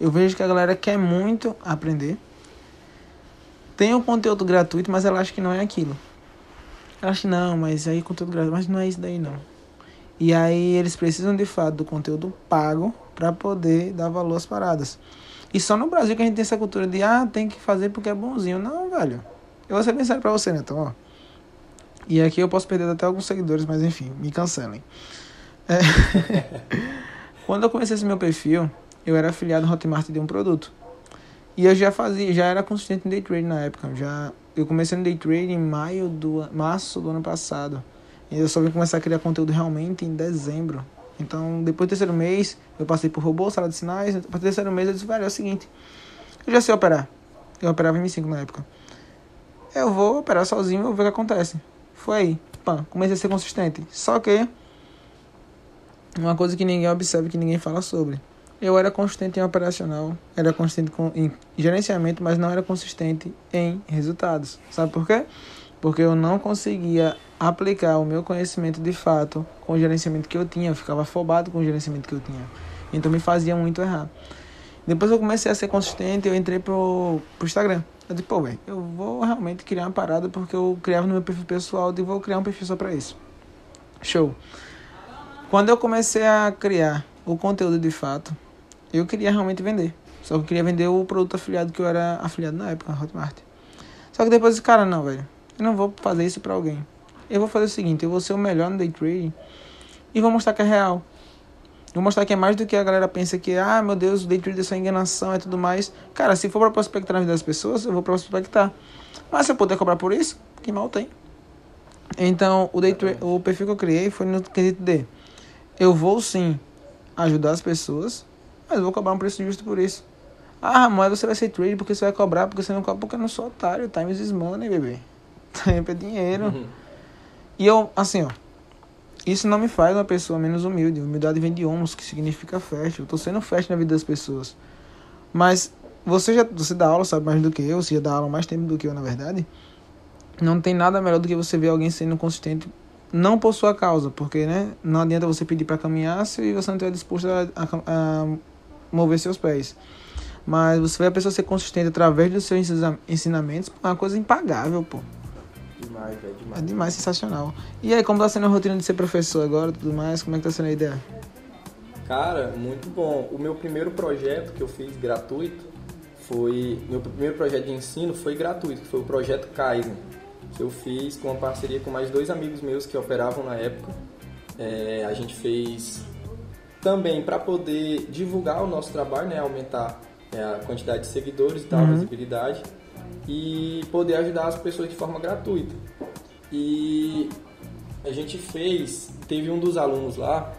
S1: Eu vejo que a galera quer muito aprender. Tem um conteúdo gratuito, mas ela acha que não é aquilo. Ela acha não, mas aí conteúdo gratuito, mas não é isso daí não. E aí eles precisam de fato do conteúdo pago para poder dar valor às paradas. E só no Brasil que a gente tem essa cultura de, ah, tem que fazer porque é bonzinho. Não, velho. Eu vou ser bem sério pra você, né? Então, ó. E aqui eu posso perder até alguns seguidores, mas enfim, me cancelem. É. Quando eu comecei esse meu perfil, eu era afiliado no Hotmart de um produto. E eu já fazia, já era consistente em day trade na época. Já, eu comecei no day trade em maio do março do ano passado. E eu só vim começar a criar conteúdo realmente em dezembro então, depois do terceiro mês, eu passei por robô, sala de sinais. Depois do terceiro mês, eu disse, velho, é o seguinte. Eu já sei operar. Eu operava em M5 na época. Eu vou operar sozinho vou ver o que acontece. Foi aí. Pã, comecei a ser consistente. Só que... Uma coisa que ninguém observa, que ninguém fala sobre. Eu era consistente em operacional, era consistente em gerenciamento, mas não era consistente em resultados. Sabe por quê? Porque eu não conseguia aplicar o meu conhecimento de fato com o gerenciamento que eu tinha. Eu ficava afobado com o gerenciamento que eu tinha. Então me fazia muito errar. Depois eu comecei a ser consistente, eu entrei pro, pro Instagram. Eu disse, pô, velho, eu vou realmente criar uma parada porque eu criava no meu perfil pessoal e vou criar um perfil só pra isso. Show. Quando eu comecei a criar o conteúdo de fato, eu queria realmente vender. Só que eu queria vender o produto afiliado que eu era afiliado na época, Hotmart. Só que depois, cara, não, velho. Eu não vou fazer isso pra alguém. Eu vou fazer o seguinte, eu vou ser o melhor no day trading e vou mostrar que é real. Vou mostrar que é mais do que a galera pensa que, ah, meu Deus, o day trade é só enganação e tudo mais. Cara, se for pra prospectar na vida das pessoas, eu vou prospectar. Mas se eu puder cobrar por isso, que mal tem. Então, o, day o perfil que eu criei foi no quesito de eu vou sim ajudar as pessoas, mas vou cobrar um preço justo por isso. Ah, mas você vai ser trade porque você vai cobrar, porque você não cobra, porque eu não sou otário. Time is money, bebê. Tempo é dinheiro. E eu, assim, ó. Isso não me faz uma pessoa menos humilde. Humildade vem de homens, que significa fast. Eu tô sendo fast na vida das pessoas. Mas você já você dá aula, sabe mais do que eu, você já dá aula mais tempo do que eu, na verdade. Não tem nada melhor do que você ver alguém sendo consistente, não por sua causa, porque né, não adianta você pedir para caminhar se você não estiver disposto a, a, a mover seus pés. Mas você vê a pessoa ser consistente através dos seus ensinamentos, é uma coisa impagável, pô.
S2: Demais, é demais.
S1: É demais, sensacional. E aí, como tá sendo a rotina de ser professor agora tudo mais? Como é que tá sendo a ideia?
S2: Cara, muito bom. O meu primeiro projeto que eu fiz gratuito foi. Meu primeiro projeto de ensino foi gratuito, que foi o projeto Kaizen, que eu fiz com uma parceria com mais dois amigos meus que operavam na época. É, a gente fez também para poder divulgar o nosso trabalho, né, aumentar é, a quantidade de seguidores e tal, uhum. visibilidade e poder ajudar as pessoas de forma gratuita. E a gente fez, teve um dos alunos lá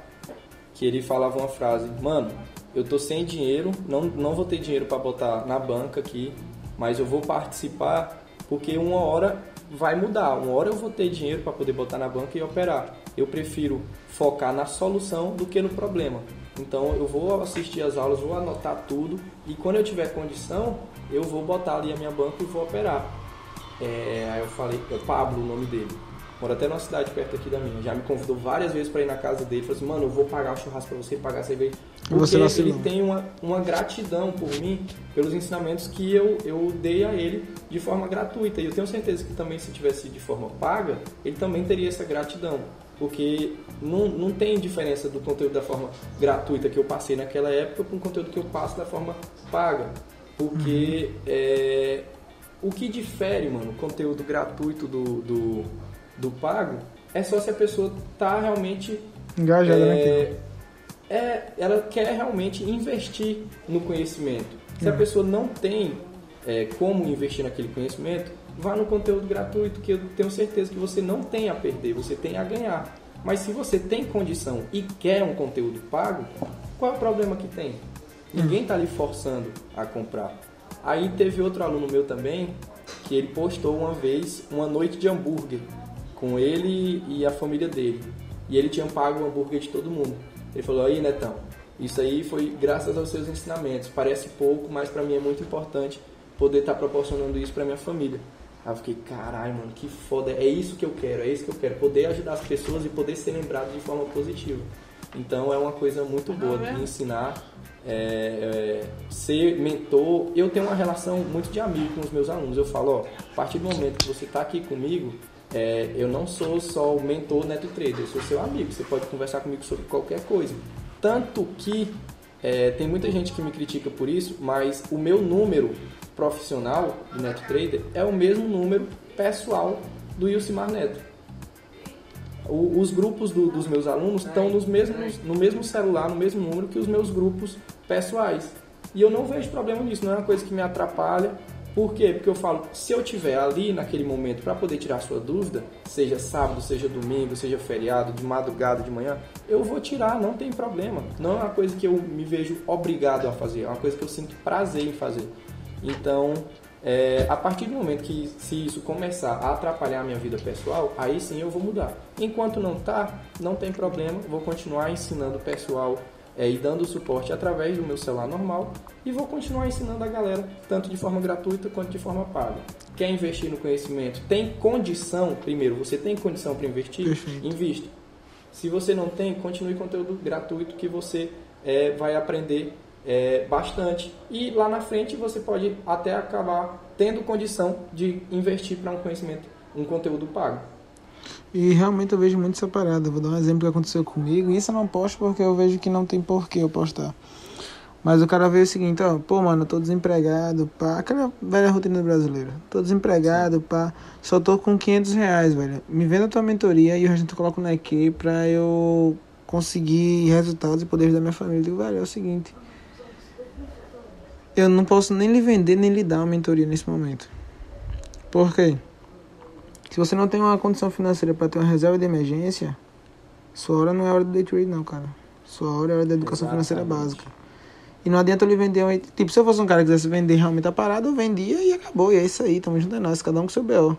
S2: que ele falava uma frase, mano, eu tô sem dinheiro, não, não vou ter dinheiro para botar na banca aqui, mas eu vou participar porque uma hora vai mudar, uma hora eu vou ter dinheiro para poder botar na banca e operar. Eu prefiro focar na solução do que no problema. Então eu vou assistir as aulas, vou anotar tudo e quando eu tiver condição, eu vou botar ali a minha banca e vou operar. É, aí eu falei, é Pablo o nome dele. Mora até numa cidade perto aqui da minha. Já me convidou várias vezes para ir na casa dele. Falou assim, mano, eu vou pagar o churrasco para você, pagar a cerveja. Porque ele tem uma, uma gratidão por mim, pelos ensinamentos que eu, eu dei a ele de forma gratuita. E eu tenho certeza que também se tivesse de forma paga, ele também teria essa gratidão porque não, não tem diferença do conteúdo da forma gratuita que eu passei naquela época com o conteúdo que eu passo da forma paga. Porque uhum. é, o que difere, mano, o conteúdo gratuito do, do, do pago é só se a pessoa tá realmente
S1: engajada é, naquilo.
S2: É, ela quer realmente investir no conhecimento. Se a uhum. pessoa não tem é, como investir naquele conhecimento, vá no conteúdo gratuito, que eu tenho certeza que você não tem a perder, você tem a ganhar. Mas se você tem condição e quer um conteúdo pago, qual é o problema que tem? Ninguém está ali forçando a comprar. Aí teve outro aluno meu também, que ele postou uma vez uma noite de hambúrguer com ele e a família dele. E ele tinha pago o hambúrguer de todo mundo. Ele falou: aí, Netão, isso aí foi graças aos seus ensinamentos. Parece pouco, mas para mim é muito importante poder estar tá proporcionando isso para minha família. Aí eu fiquei, caralho, mano, que foda. É isso que eu quero, é isso que eu quero. Poder ajudar as pessoas e poder ser lembrado de forma positiva. Então é uma coisa muito boa de ensinar, é, é, ser mentor. Eu tenho uma relação muito de amigo com os meus alunos. Eu falo, ó, a partir do momento que você está aqui comigo, é, eu não sou só o mentor Neto Trader, eu sou seu amigo. Você pode conversar comigo sobre qualquer coisa. Tanto que é, tem muita gente que me critica por isso, mas o meu número profissional do Neto Trader é o mesmo número pessoal do Ilcimar Neto. O, os grupos do, dos meus alunos estão nos mesmos, no mesmo celular, no mesmo número que os meus grupos pessoais. E eu não vejo problema nisso, não é uma coisa que me atrapalha, por quê? Porque eu falo, se eu tiver ali naquele momento para poder tirar sua dúvida, seja sábado, seja domingo, seja feriado, de madrugada, de manhã, eu vou tirar, não tem problema. Não é uma coisa que eu me vejo obrigado a fazer, é uma coisa que eu sinto prazer em fazer. Então, é, a partir do momento que se isso começar a atrapalhar a minha vida pessoal, aí sim eu vou mudar. Enquanto não tá, não tem problema, vou continuar ensinando o pessoal é, e dando suporte através do meu celular normal e vou continuar ensinando a galera, tanto de forma gratuita quanto de forma paga. Quer investir no conhecimento? Tem condição, primeiro, você tem condição para investir? Perfeito. Invista. Se você não tem, continue conteúdo gratuito que você é, vai aprender é, bastante. E lá na frente você pode até acabar tendo condição de investir para um conhecimento, um conteúdo pago.
S1: E realmente eu vejo muito essa parada. Vou dar um exemplo que aconteceu comigo. Isso eu não posto porque eu vejo que não tem porquê eu postar. Mas o cara veio o seguinte, ó, pô, mano, eu tô desempregado, pá. Aquela velha rotina brasileira. Tô desempregado, pá. Só tô com 500 reais, velho. Me venda a tua mentoria e o resto eu coloco na EQ pra eu conseguir resultados e poder ajudar minha família. Eu digo, velho, é o seguinte. Eu não posso nem lhe vender, nem lhe dar uma mentoria nesse momento. Por quê? Se você não tem uma condição financeira para ter uma reserva de emergência, sua hora não é hora do day trade, não, cara. Sua hora é hora da educação Exatamente. financeira básica. E não adianta eu lhe vender. Um... Tipo, se eu fosse um cara que quisesse vender realmente a parada, eu vendia e acabou. E é isso aí, tamo junto é nós, cada um com seu B.O.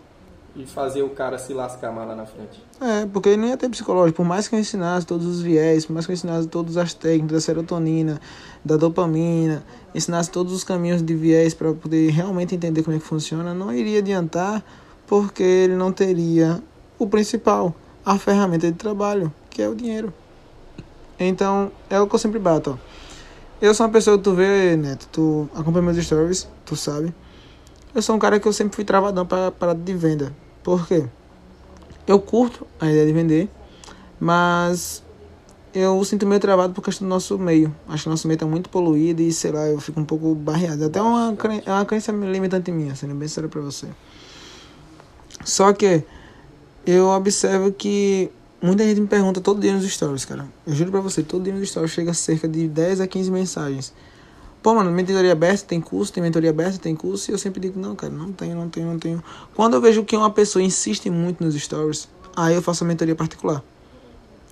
S2: E fazer o cara se lascar mais lá na frente.
S1: É, porque ele não ia ter psicológico. Por mais que eu ensinasse todos os viés, por mais que eu ensinasse todas as técnicas da serotonina, da dopamina, ensinasse todos os caminhos de viés para poder realmente entender como é que funciona, não iria adiantar porque ele não teria o principal, a ferramenta de trabalho, que é o dinheiro. Então, é o que eu sempre bato. Eu sou uma pessoa que tu vê, Neto, tu acompanha meus stories, tu sabe. Eu sou um cara que eu sempre fui travadão para parada de venda. Por quê? Eu curto a ideia de vender, mas eu sinto meio travado por questão do nosso meio. Acho que o nosso meio tá muito poluído e, sei lá, eu fico um pouco barreado. Até uma, é uma crença limitante minha, sendo bem sério pra você. Só que eu observo que Muita gente me pergunta todo dia nos stories, cara. Eu juro pra você, todo dia nos stories chega cerca de 10 a 15 mensagens. Pô, mano, mentoria aberta tem curso, tem mentoria aberta, tem curso. E eu sempre digo, não, cara, não tenho, não tenho, não tenho. Quando eu vejo que uma pessoa insiste muito nos stories, aí eu faço a mentoria particular.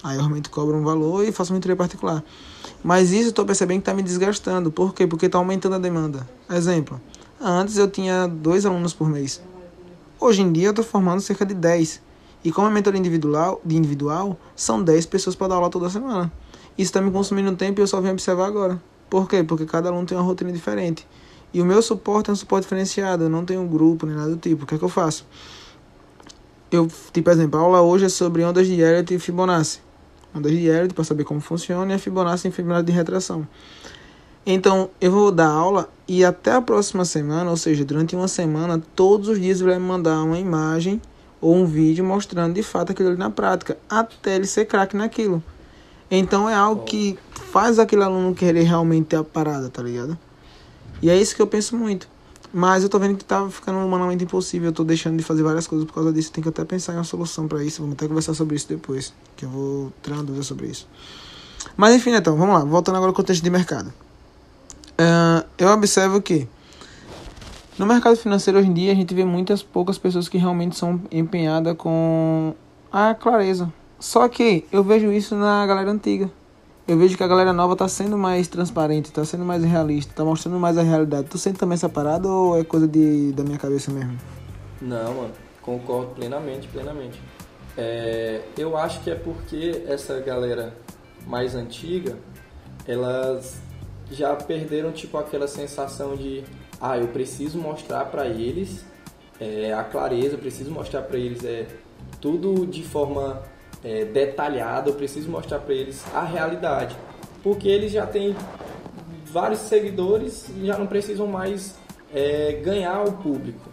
S1: Aí eu realmente cobro um valor e faço mentoria particular. Mas isso eu tô percebendo que tá me desgastando. Por quê? Porque tá aumentando a demanda. Exemplo, antes eu tinha dois alunos por mês. Hoje em dia eu tô formando cerca de 10. E como é mentoria individual, de individual, são 10 pessoas para dar aula toda semana. Isso está me consumindo tempo e eu só venho observar agora. Por quê? Porque cada aluno tem uma rotina diferente. E o meu suporte é um suporte diferenciado, eu não tenho grupo nem nada do tipo. O que é que eu faço? Eu, tipo, exemplo, a aula hoje é sobre ondas de Elliott e Fibonacci. Ondas de Elliott para saber como funciona e a Fibonacci em Fibonacci de retração. Então, eu vou dar aula e até a próxima semana, ou seja, durante uma semana, todos os dias ele vai me mandar uma imagem ou um vídeo mostrando de fato aquilo ali na prática, até ele ser craque naquilo. Então é algo que faz aquele aluno querer realmente ter a parada, tá ligado? E é isso que eu penso muito. Mas eu tô vendo que tá ficando humanamente impossível. Eu tô deixando de fazer várias coisas por causa disso. Tem que até pensar em uma solução para isso. Vamos até conversar sobre isso depois. Que eu vou ter uma dúvida sobre isso. Mas enfim, então, vamos lá. Voltando agora ao contexto de mercado. Uh, eu observo que no mercado financeiro hoje em dia a gente vê muitas poucas pessoas que realmente são empenhadas com a clareza. Só que eu vejo isso na galera antiga. Eu vejo que a galera nova tá sendo mais transparente, tá sendo mais realista, tá mostrando mais a realidade. Tu sente também essa parada ou é coisa de, da minha cabeça mesmo?
S2: Não, mano, concordo plenamente, plenamente. É, eu acho que é porque essa galera mais antiga, elas já perderam tipo aquela sensação de ah, eu preciso mostrar para eles é, a clareza, eu preciso mostrar para eles é, tudo de forma é, detalhada, eu preciso mostrar para eles a realidade, porque eles já têm vários seguidores e já não precisam mais é, ganhar o público.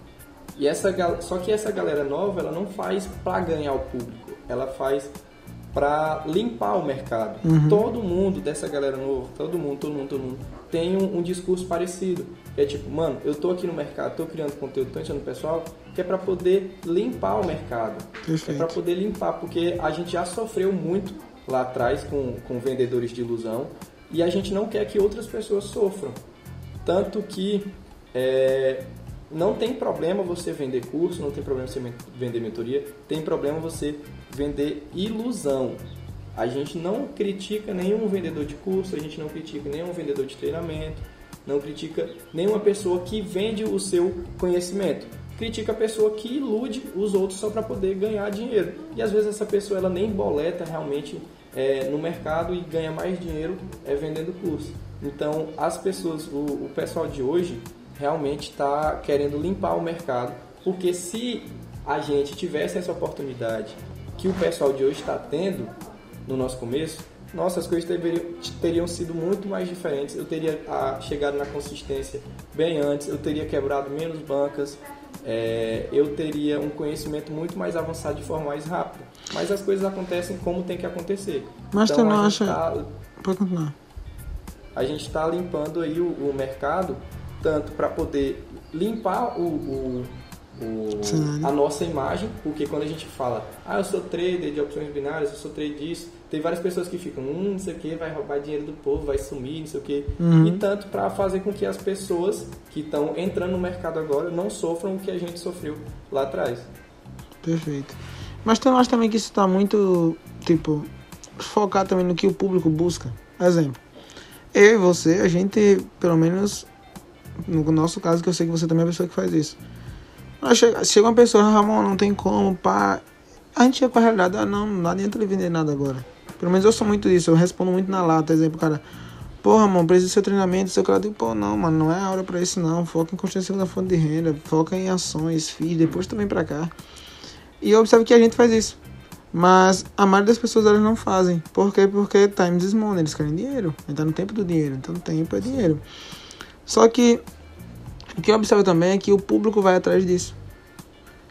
S2: E essa, só que essa galera nova, ela não faz para ganhar o público, ela faz para limpar o mercado. Uhum. Todo mundo dessa galera nova, todo mundo, todo mundo, todo mundo tem um, um, discurso parecido. É tipo, mano, eu tô aqui no mercado, tô criando conteúdo, tô ensinando o pessoal, que é para poder limpar o mercado. Perfeito. É para poder limpar, porque a gente já sofreu muito lá atrás com, com vendedores de ilusão e a gente não quer que outras pessoas sofram. Tanto que é, não tem problema você vender curso, não tem problema você vender mentoria, tem problema você vender ilusão. A gente não critica nenhum vendedor de curso, a gente não critica nenhum vendedor de treinamento, não critica nenhuma pessoa que vende o seu conhecimento. Critica a pessoa que ilude os outros só para poder ganhar dinheiro. E às vezes essa pessoa ela nem boleta realmente é, no mercado e ganha mais dinheiro é, vendendo curso. Então as pessoas, o, o pessoal de hoje realmente está querendo limpar o mercado, porque se a gente tivesse essa oportunidade que o pessoal de hoje está tendo, no nosso começo, nossa, as coisas teriam, teriam sido muito mais diferentes. Eu teria a, chegado na consistência bem antes, eu teria quebrado menos bancas, é, eu teria um conhecimento muito mais avançado de forma mais rápida. Mas as coisas acontecem como tem que acontecer.
S1: Mas então, tu não acha. Tá, Pode continuar.
S2: A gente está limpando aí o, o mercado tanto para poder limpar o, o o, a nossa imagem, porque quando a gente fala, ah, eu sou trader de opções binárias, eu sou trader disso, tem várias pessoas que ficam, hum, não sei o que, vai roubar dinheiro do povo, vai sumir, não sei o que. Uhum. E tanto para fazer com que as pessoas que estão entrando no mercado agora não sofram o que a gente sofreu lá atrás.
S1: Perfeito. Mas tu não acha também que isso está muito, tipo, focar também no que o público busca? Exemplo, eu e você, a gente, pelo menos no nosso caso, que eu sei que você também é a pessoa que faz isso Chega, chega uma pessoa, Ramon, não tem como, pá. A gente chega pra realidade, ah, não, não adianta ele vender nada agora. Pelo menos eu sou muito disso, eu respondo muito na lata. Exemplo, cara, porra, mano, preciso do seu treinamento, seu cara, digo, pô, não, mano, não é a hora pra isso, não. Foca em construção da fonte de renda, foca em ações, FIIs, depois também pra cá. E eu observo que a gente faz isso. Mas a maioria das pessoas elas não fazem. Por quê? Porque time is money, eles querem dinheiro. Então no tempo do dinheiro, então tempo é dinheiro. Só que o que eu observo também é que o público vai atrás disso.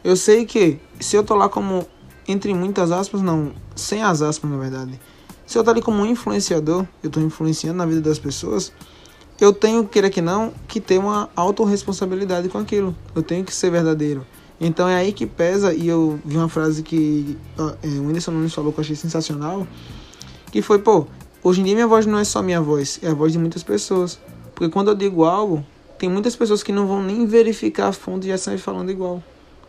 S1: Eu sei que se eu tô lá como, entre muitas aspas, não, sem as aspas na verdade. Se eu tô ali como um influenciador, eu tô influenciando na vida das pessoas, eu tenho, queira que não, que ter uma autorresponsabilidade com aquilo. Eu tenho que ser verdadeiro. Então é aí que pesa, e eu vi uma frase que é, o Whindersson Nunes falou que eu achei sensacional, que foi, pô, hoje em dia minha voz não é só minha voz, é a voz de muitas pessoas. Porque quando eu digo algo, tem muitas pessoas que não vão nem verificar a fonte e já saem falando igual.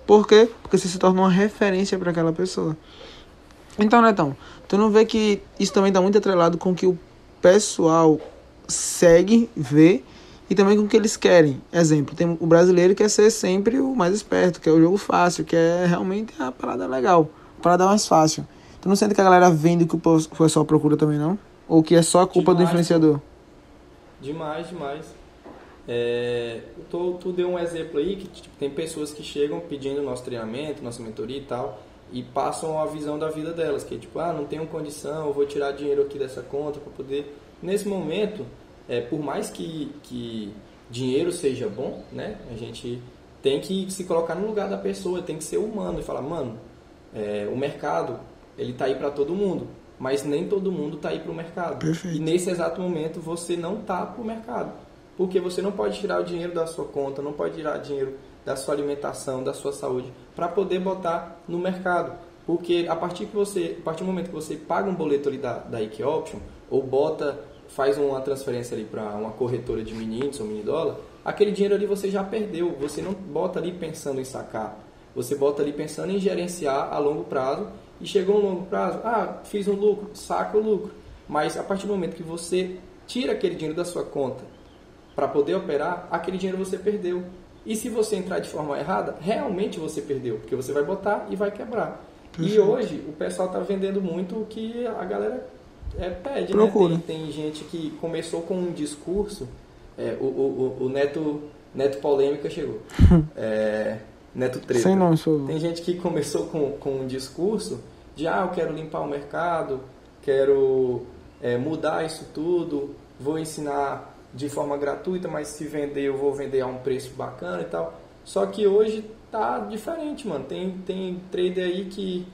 S1: Por quê? Porque você se torna uma referência para aquela pessoa. Então, Netão, tu não vê que isso também está muito atrelado com o que o pessoal segue, vê e também com o que eles querem. Exemplo, tem o brasileiro quer ser sempre o mais esperto, quer o jogo fácil, quer realmente a parada legal, a parada mais fácil. Tu não sente que a galera vende o que o pessoal procura também, não? Ou que é só a culpa do influenciador?
S2: Demais, demais. É, tu, tu deu um exemplo aí que tipo, tem pessoas que chegam pedindo nosso treinamento, nossa mentoria e tal, e passam a visão da vida delas, que é tipo, ah, não tenho condição, eu vou tirar dinheiro aqui dessa conta para poder. Nesse momento, é, por mais que, que dinheiro seja bom, né, a gente tem que se colocar no lugar da pessoa, tem que ser humano e falar, mano, é, o mercado ele tá aí para todo mundo, mas nem todo mundo tá aí para o mercado.
S1: Perfeito.
S2: E nesse exato momento você não tá para o mercado porque você não pode tirar o dinheiro da sua conta, não pode tirar dinheiro da sua alimentação, da sua saúde, para poder botar no mercado. Porque a partir, que você, a partir do momento que você paga um boleto ali da, da Option, ou bota, faz uma transferência ali para uma corretora de mini índice ou mini dólar, aquele dinheiro ali você já perdeu. Você não bota ali pensando em sacar. Você bota ali pensando em gerenciar a longo prazo e chegou um longo prazo, ah, fiz um lucro, saca o lucro. Mas a partir do momento que você tira aquele dinheiro da sua conta para poder operar, aquele dinheiro você perdeu. E se você entrar de forma errada, realmente você perdeu, porque você vai botar e vai quebrar. Perfeito. E hoje o pessoal está vendendo muito o que a galera é, pede. Né? Tem, tem, gente que começou com um discurso, é, o, o, o, Neto, Neto Polêmica chegou. é, Neto Treta.
S1: Sem nome, sou...
S2: Tem gente que começou com, com um discurso de ah, eu quero limpar o mercado, quero é, mudar isso tudo, vou ensinar de forma gratuita, mas se vender eu vou vender a um preço bacana e tal. Só que hoje tá diferente, mano. Tem, tem trader aí que,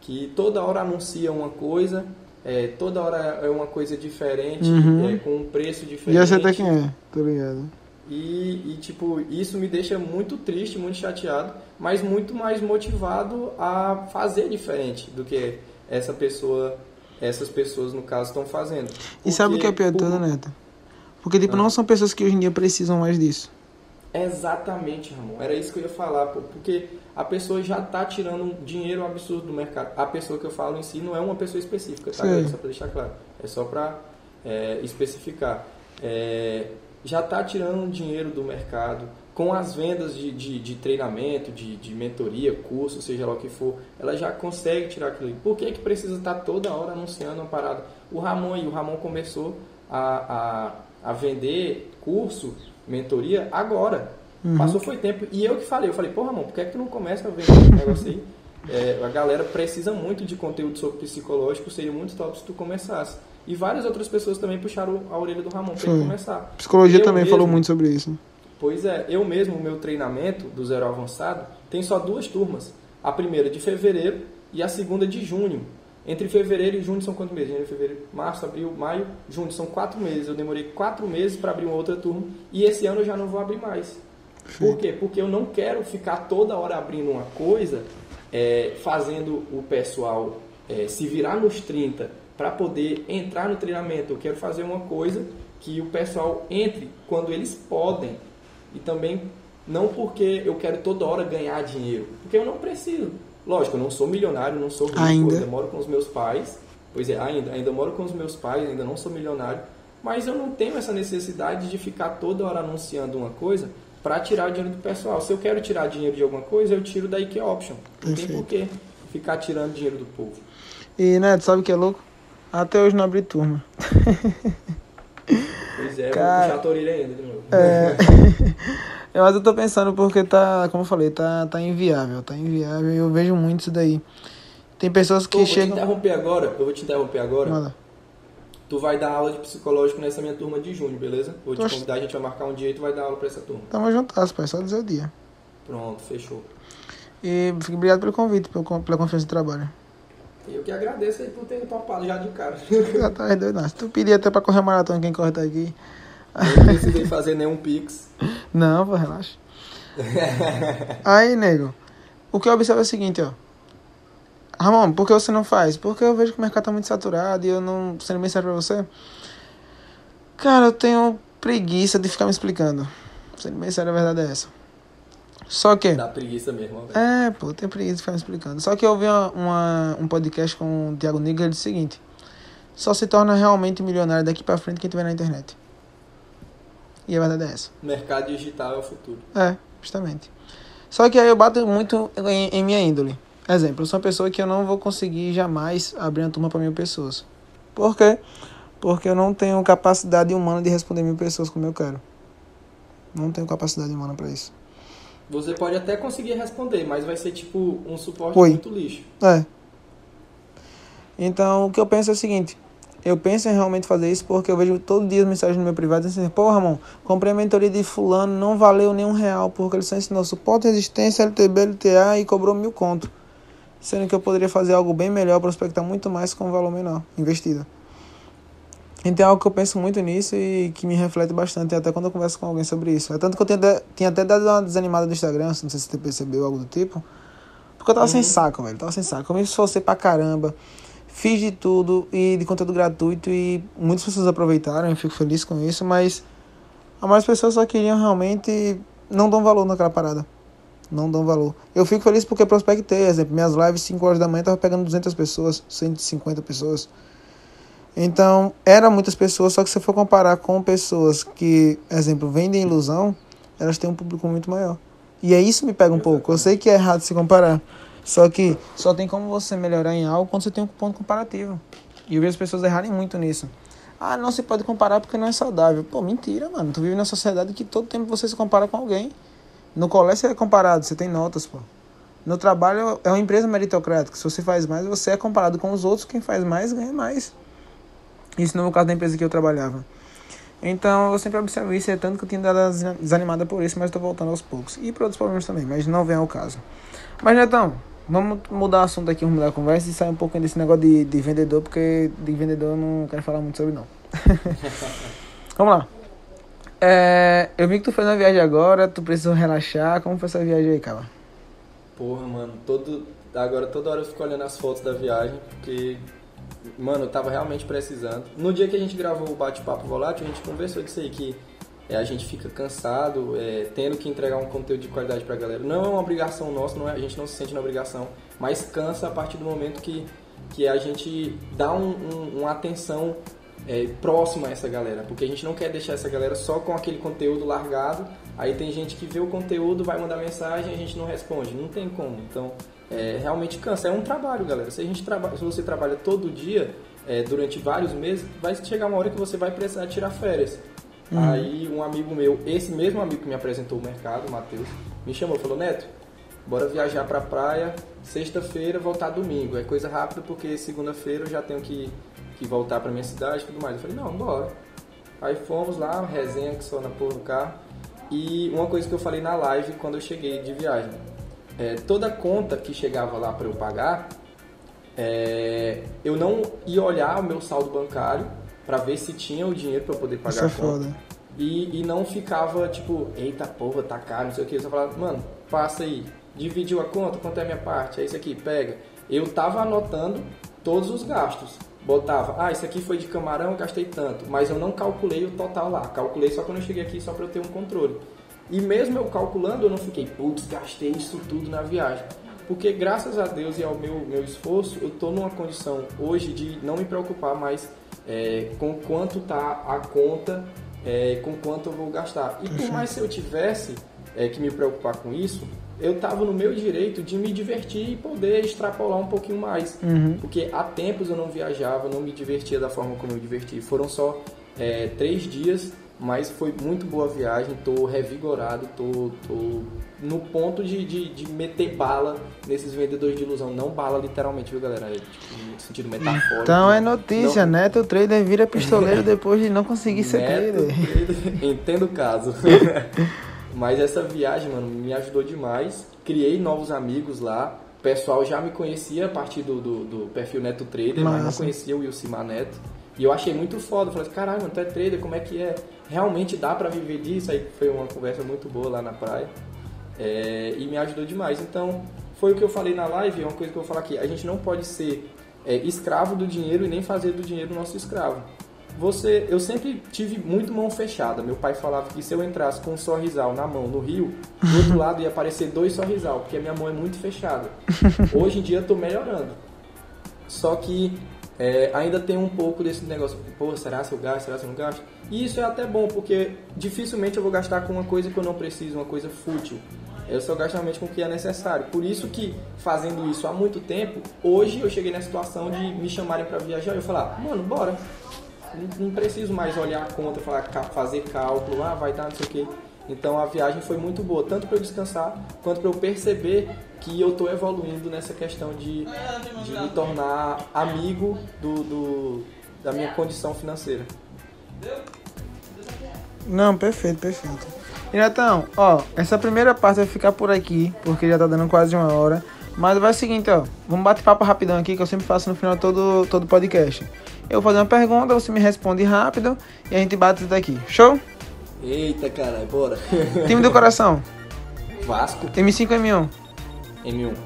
S2: que toda hora anuncia uma coisa, é, toda hora é uma coisa diferente, uhum. é, com um preço diferente.
S1: E essa até quem é, tô ligado.
S2: E, e, tipo, isso me deixa muito triste, muito chateado, mas muito mais motivado a fazer diferente do que essa pessoa, essas pessoas no caso estão fazendo.
S1: Porque, e sabe o que é pior tudo, Neto? Porque, tipo, ah. não são pessoas que hoje em dia precisam mais disso.
S2: Exatamente, Ramon. Era isso que eu ia falar, porque a pessoa já está tirando um dinheiro absurdo do mercado. A pessoa que eu falo em si não é uma pessoa específica, tá? É só para deixar claro. É só para é, especificar. É, já está tirando dinheiro do mercado com as vendas de, de, de treinamento, de, de, mentoria, curso, seja lá o que for, ela já consegue tirar aquilo. Por que, que precisa estar tá toda hora anunciando uma parada? O Ramon e o Ramon começou a, a a vender curso, mentoria agora. Uhum. Passou foi tempo. E eu que falei, eu falei, pô Ramon, por que, é que tu não começa a vender esse negócio aí? É, a galera precisa muito de conteúdo sobre psicológico, seria muito top se tu começasse. E várias outras pessoas também puxaram a orelha do Ramon para ele começar.
S1: Psicologia eu também mesmo, falou muito sobre isso.
S2: Pois é, eu mesmo, o meu treinamento do zero avançado, tem só duas turmas. A primeira de fevereiro e a segunda de junho. Entre fevereiro e junho são quantos meses? Janeiro, fevereiro, março, abril, maio, junho. São quatro meses. Eu demorei quatro meses para abrir uma outra turma. E esse ano eu já não vou abrir mais. Por quê? Porque eu não quero ficar toda hora abrindo uma coisa, é, fazendo o pessoal é, se virar nos 30 para poder entrar no treinamento. Eu quero fazer uma coisa que o pessoal entre quando eles podem. E também não porque eu quero toda hora ganhar dinheiro, porque eu não preciso. Lógico, eu não sou milionário, não sou rico,
S1: ainda.
S2: ainda moro com os meus pais. Pois é, ainda, ainda moro com os meus pais, ainda não sou milionário. Mas eu não tenho essa necessidade de ficar toda hora anunciando uma coisa para tirar dinheiro do pessoal. Se eu quero tirar dinheiro de alguma coisa, eu tiro da IK Option. Não Perfeito. tem por que ficar tirando dinheiro do povo.
S1: E, Neto, sabe o que é louco? Até hoje não abri turma.
S2: Pois é, Cara, vou puxar a orelha ainda de novo.
S1: É... Mas eu tô pensando porque tá, como eu falei, tá, tá inviável, tá inviável e eu vejo muito isso daí. Tem pessoas que
S2: Pô,
S1: chegam.
S2: Eu vou te interromper agora, eu vou te interromper agora. Manda. Tu vai dar aula de psicológico nessa minha turma de junho, beleza? Vou te convidar, a gente vai marcar um dia e tu vai dar aula pra essa turma.
S1: Tamo juntas, pai, só dizer o dia.
S2: Pronto, fechou.
S1: E obrigado pelo convite, pela confiança de trabalho.
S2: Eu que agradeço aí por ter topado já de cara.
S1: Já tá doido, não. Se tu pedir até pra correr maratona, quem corre tá aqui.
S2: Eu não precisei fazer nenhum pix.
S1: Não, pô, relaxa. Aí, nego, o que eu observo é o seguinte, ó. Ramon, por que você não faz? Porque eu vejo que o mercado tá muito saturado e eu não. Sendo bem sério pra você. Cara, eu tenho preguiça de ficar me explicando. Sendo bem sério, a verdade é essa. Só que.
S2: Dá preguiça mesmo, velho.
S1: É, pô, tenho preguiça de ficar me explicando. Só que eu ouvi uma, uma um podcast com o Thiago Nigger disse o seguinte: só se torna realmente milionário daqui pra frente quem tiver na internet. E a verdade é essa.
S2: Mercado digital é o futuro.
S1: É, justamente. Só que aí eu bato muito em, em minha índole. Exemplo, eu sou uma pessoa que eu não vou conseguir jamais abrir uma turma para mil pessoas. Por quê? Porque eu não tenho capacidade humana de responder mil pessoas como eu quero. Não tenho capacidade humana para isso.
S2: Você pode até conseguir responder, mas vai ser tipo um suporte Oi. muito lixo.
S1: É. Então, o que eu penso é o seguinte: eu penso em realmente fazer isso porque eu vejo todo dia mensagens no meu privado dizendo assim, pô, Ramon, comprei a mentoria de fulano, não valeu nenhum real, porque ele só ensinou suporte, resistência, LTB, LTA e cobrou mil conto. Sendo que eu poderia fazer algo bem melhor, prospectar muito mais com um valor menor, investido. Então é algo que eu penso muito nisso e que me reflete bastante, até quando eu converso com alguém sobre isso. É tanto que eu tinha, tinha até dado uma desanimada no Instagram, não sei se você percebeu algo do tipo. Porque eu tava uhum. sem saco, velho. Tava sem saco. Eu me esforcei pra caramba. Fiz de tudo e de conteúdo gratuito e muitas pessoas aproveitaram, eu fico feliz com isso, mas a mais pessoas só queriam realmente não dão valor naquela parada. Não dão valor. Eu fico feliz porque prospectei, exemplo, minhas lives 5 horas da manhã tava pegando 200 pessoas, 150 pessoas. Então, era muitas pessoas, só que se for comparar com pessoas que, exemplo, vendem ilusão, elas têm um público muito maior. E aí isso me pega um pouco. Eu sei que é errado se comparar, só que só tem como você melhorar em algo quando você tem um ponto comparativo. E eu vejo as pessoas errarem muito nisso. Ah, não se pode comparar porque não é saudável. Pô, mentira, mano. Tu vive numa sociedade que todo tempo você se compara com alguém. No colégio você é comparado, você tem notas, pô. No trabalho é uma empresa meritocrática. Se você faz mais, você é comparado com os outros. Quem faz mais, ganha mais. Isso no caso da empresa que eu trabalhava. Então eu sempre observo isso, é tanto que eu tinha dado desanimada por isso, mas estou voltando aos poucos. E por outros problemas também, mas não vem ao caso. Mas Netão, Vamos mudar o assunto aqui, vamos mudar a conversa e sair um pouquinho desse negócio de, de vendedor, porque de vendedor eu não quero falar muito sobre não. vamos lá. É, eu vi que tu fez uma viagem agora, tu precisou relaxar. Como foi essa viagem aí, cara?
S2: Porra, mano, todo, agora toda hora eu fico olhando as fotos da viagem, porque, mano, eu tava realmente precisando. No dia que a gente gravou o bate-papo volátil, a gente conversou disso aí, que é, a gente fica cansado, é, tendo que entregar um conteúdo de qualidade para a galera. Não é uma obrigação nossa, não é, a gente não se sente na obrigação, mas cansa a partir do momento que, que a gente dá um, um, uma atenção é, próxima a essa galera, porque a gente não quer deixar essa galera só com aquele conteúdo largado. Aí tem gente que vê o conteúdo, vai mandar mensagem e a gente não responde, não tem como. Então, é, realmente cansa. É um trabalho, galera. Se a gente trabalha, se você trabalha todo dia é, durante vários meses, vai chegar uma hora que você vai precisar tirar férias. Uhum. Aí um amigo meu, esse mesmo amigo que me apresentou o mercado, o Matheus, me chamou e falou, Neto, bora viajar pra praia, sexta-feira, voltar domingo. É coisa rápida porque segunda-feira eu já tenho que, que voltar pra minha cidade e tudo mais. Eu falei, não, bora. Aí fomos lá, resenha que só na porra do carro. E uma coisa que eu falei na live quando eu cheguei de viagem. É, toda conta que chegava lá para eu pagar, é, eu não ia olhar o meu saldo bancário para ver se tinha o dinheiro para poder pagar
S1: Isso é
S2: a conta.
S1: foda.
S2: E, e não ficava tipo, eita porra, tá caro, não sei o que. Eu só falava, mano, passa aí, dividiu a conta, quanto é a minha parte? É isso aqui, pega. Eu tava anotando todos os gastos. Botava, ah, isso aqui foi de camarão, eu gastei tanto. Mas eu não calculei o total lá. Calculei só quando eu cheguei aqui, só para eu ter um controle. E mesmo eu calculando, eu não fiquei, putz, gastei isso tudo na viagem. Porque graças a Deus e ao meu, meu esforço, eu tô numa condição hoje de não me preocupar mais é, com quanto tá a conta, é, com quanto eu vou gastar. E por mais se eu tivesse é, que me preocupar com isso, eu tava no meu direito de me divertir e poder extrapolar um pouquinho mais.
S1: Uhum.
S2: Porque há tempos eu não viajava, não me divertia da forma como eu diverti. Foram só é, três dias, mas foi muito boa viagem. Tô revigorado, tô, tô no ponto de, de, de meter bala nesses vendedores de ilusão. Não bala literalmente, viu, galera? É, tipo, no sentido metafórico.
S1: Então é notícia,
S2: Não-
S1: Neto Trader vira pistoleiro depois de não conseguir ser
S2: Neto,
S1: trader.
S2: trader. Entendo o caso. Mas essa viagem, mano, me ajudou demais. Criei novos amigos lá. O pessoal já me conhecia a partir do, do, do perfil Neto Trader, mas não
S1: Massa.
S2: conhecia o Wilcimar Neto. E eu achei muito foda. Eu falei assim, caralho, mano, tu é trader, como é que é? Realmente dá pra viver disso? Aí foi uma conversa muito boa lá na praia. É, e me ajudou demais. Então, foi o que eu falei na live, é uma coisa que eu vou falar aqui. A gente não pode ser é, escravo do dinheiro e nem fazer do dinheiro nosso escravo. Você, eu sempre tive muito mão fechada. Meu pai falava que se eu entrasse com um sorrisal na mão no rio, do outro lado ia aparecer dois sorrisal, porque a minha mão é muito fechada. Hoje em dia eu tô melhorando. Só que é, ainda tem um pouco desse negócio, pô, será se eu gasto, será se eu não gasto? E isso é até bom, porque dificilmente eu vou gastar com uma coisa que eu não preciso, uma coisa fútil. Eu só gasto realmente com o que é necessário. Por isso que, fazendo isso há muito tempo, hoje eu cheguei na situação de me chamarem para viajar e eu falar, mano, bora. Não, não preciso mais olhar a conta, falar, fazer cálculo, ah, vai dar, não sei o quê. Então a viagem foi muito boa, tanto para eu descansar, quanto para eu perceber que eu estou evoluindo nessa questão de, de me tornar amigo do, do- da minha condição financeira.
S1: Não, perfeito, perfeito. E Netão, ó, essa primeira parte vai ficar por aqui, porque já tá dando quase uma hora. Mas vai o seguinte, ó, vamos bater papo rapidão aqui, que eu sempre faço no final de todo, todo podcast. Eu vou fazer uma pergunta, você me responde rápido e a gente bate isso daqui. Show?
S2: Eita, caralho, bora.
S1: Time do coração,
S2: Vasco,
S1: M5 M1.
S2: M1.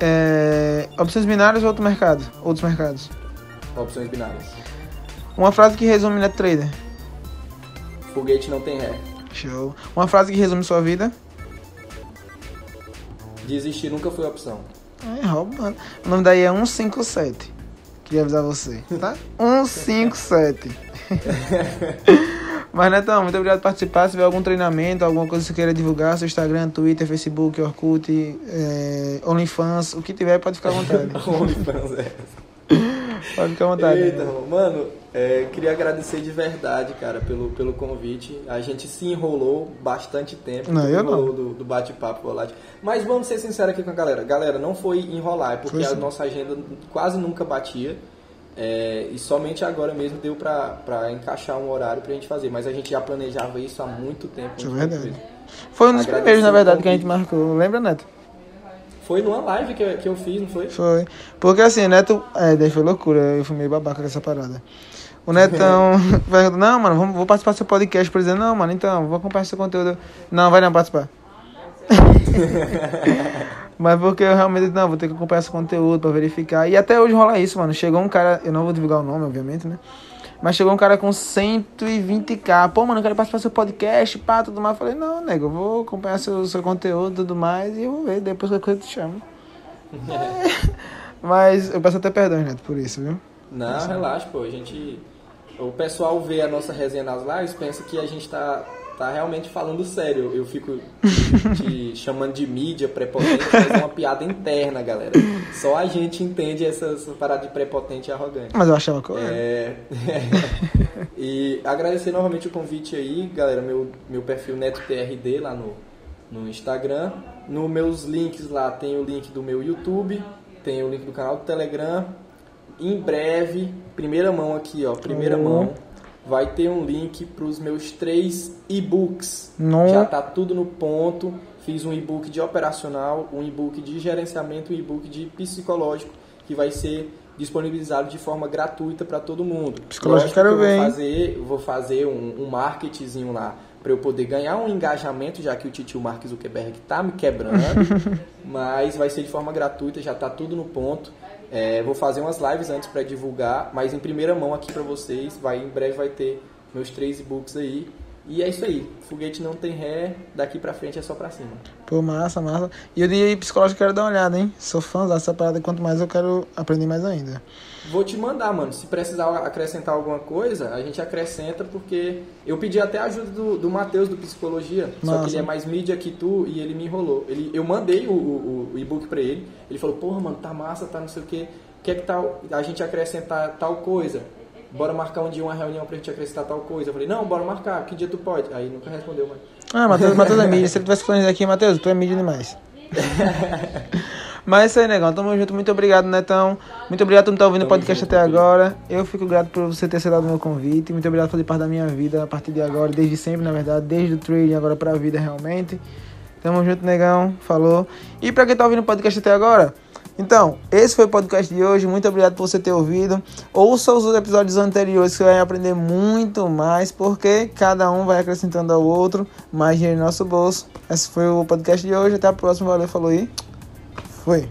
S1: É, opções binárias ou outro mercado? Outros mercados.
S2: Opções binárias.
S1: Uma frase que resume Net Trader.
S2: Foguete não tem ré.
S1: Show. Uma frase que resume sua vida.
S2: Desistir nunca foi opção.
S1: É, roubando. O nome daí é 157. Queria avisar você, tá? 157. Mas, Netão, muito obrigado por participar. Se tiver algum treinamento, alguma coisa que você queira divulgar, seu Instagram, Twitter, Facebook, Orkut, é, OnlyFans, o que tiver, pode ficar à vontade.
S2: OnlyFans é.
S1: Pode ficar à vontade.
S2: Eita, mano, é, queria agradecer de verdade, cara, pelo, pelo convite. A gente se enrolou bastante tempo.
S1: Não, eu não.
S2: Do, do bate-papo volátil. Mas vamos ser sinceros aqui com a galera. Galera, não foi enrolar, é porque
S1: Foi
S2: a nossa agenda quase nunca batia. É, e somente agora mesmo deu pra, pra encaixar um horário pra gente fazer. Mas a gente já planejava isso há muito tempo.
S1: Isso é verdade.
S2: mesmo.
S1: Foi um dos
S2: Agradecer
S1: primeiros, na verdade, que a gente marcou. Lembra, Neto?
S2: Foi numa live que, eu- que eu fiz, não foi?
S1: Foi. Porque assim, Neto. É, daí foi loucura. Eu fui meio babaca com essa parada. O Netão perguntou: Não, mano, vamos, vou participar do seu podcast. Por exemplo, não, mano, então, vou acompanhar seu conteúdo. Não, vai não participar. Mas porque eu realmente, não, vou ter que acompanhar esse conteúdo pra verificar. E até hoje rola isso, mano. Chegou um cara, eu não vou divulgar o nome, obviamente, né? Mas chegou um cara com 120k. Pô, mano, eu quero participar do seu podcast, pá, tudo mais. Eu falei, não, nego, eu vou acompanhar seu, seu conteúdo e tudo mais. E eu vou ver, depois qualquer coisa eu te chamo. Mas eu peço até perdão, Neto, por isso, viu?
S2: Não, relaxa, pô. A gente. O pessoal vê a nossa resenha nas lives, pensa que a gente tá, tá realmente falando sério. Eu fico te chamando de mídia prepotente, mas é uma piada interna, galera. Só a gente entende essas paradas de prepotente e arrogante.
S1: Mas eu achava correto.
S2: É, e agradecer novamente o convite aí, galera. Meu, meu perfil NetoTRD lá no, no Instagram. Nos meus links lá tem o link do meu YouTube, tem o link do canal do Telegram. Em breve, primeira mão aqui, ó, primeira
S1: Oh.
S2: mão, vai ter um link para os meus três e-books.
S1: Não.
S2: Já tá tudo no ponto. Fiz um e-book de operacional, um e-book de gerenciamento, um e-book de psicológico que vai ser disponibilizado de forma gratuita para todo mundo.
S1: Psicológico
S2: Lógico
S1: quero
S2: que eu
S1: ver,
S2: vou fazer, vou fazer um, um marketingzinho lá para eu poder ganhar um engajamento, já que o titio Mark Zuckerberg tá me quebrando, mas vai ser de forma gratuita, já tá tudo no ponto. É, vou fazer umas lives antes para divulgar, mas em primeira mão aqui para vocês, vai em breve vai ter meus três e-books aí. E é isso aí, foguete não tem ré, daqui pra frente é só pra cima.
S1: Pô, massa, massa. E eu de psicológico quero dar uma olhada, hein? Sou fã dessa parada, quanto mais eu quero aprender mais ainda.
S2: Vou te mandar, mano. Se precisar acrescentar alguma coisa, a gente acrescenta, porque eu pedi até a ajuda do, do Matheus, do Psicologia. Só
S1: Massa.
S2: que ele é mais mídia que tu e ele me enrolou. Ele, eu mandei o, o, o e-book pra ele. Ele falou, porra, mano, tá massa, tá não sei o quê. Quer que tal a gente acrescentar tal coisa? Bora marcar um dia uma reunião pra gente acrescentar tal coisa. Eu falei, não, bora marcar. Que dia tu pode? Aí nunca respondeu, mas...
S1: Ah, Matheus, Matheus é mídia. Se ele tivesse falando aqui, Matheus, tu é mídia demais. Mas é isso aí, negão. Tamo junto. Muito obrigado, Netão. Muito obrigado por estar ouvindo o podcast
S2: junto,
S1: até agora. Eu fico grato por você ter aceitado o meu convite. Muito obrigado por fazer parte da minha vida a partir de agora, desde sempre, na verdade, desde o trading agora pra vida realmente. Tamo junto, negão. Falou. E pra quem tá ouvindo o podcast até agora, então, esse foi o podcast de hoje. Muito obrigado por você ter ouvido. Ouça os episódios anteriores que você vai aprender muito mais, porque cada um vai acrescentando ao outro mais dinheiro no nosso bolso. Esse foi o podcast de hoje. Até a próxima. Valeu, falou aí. Foi.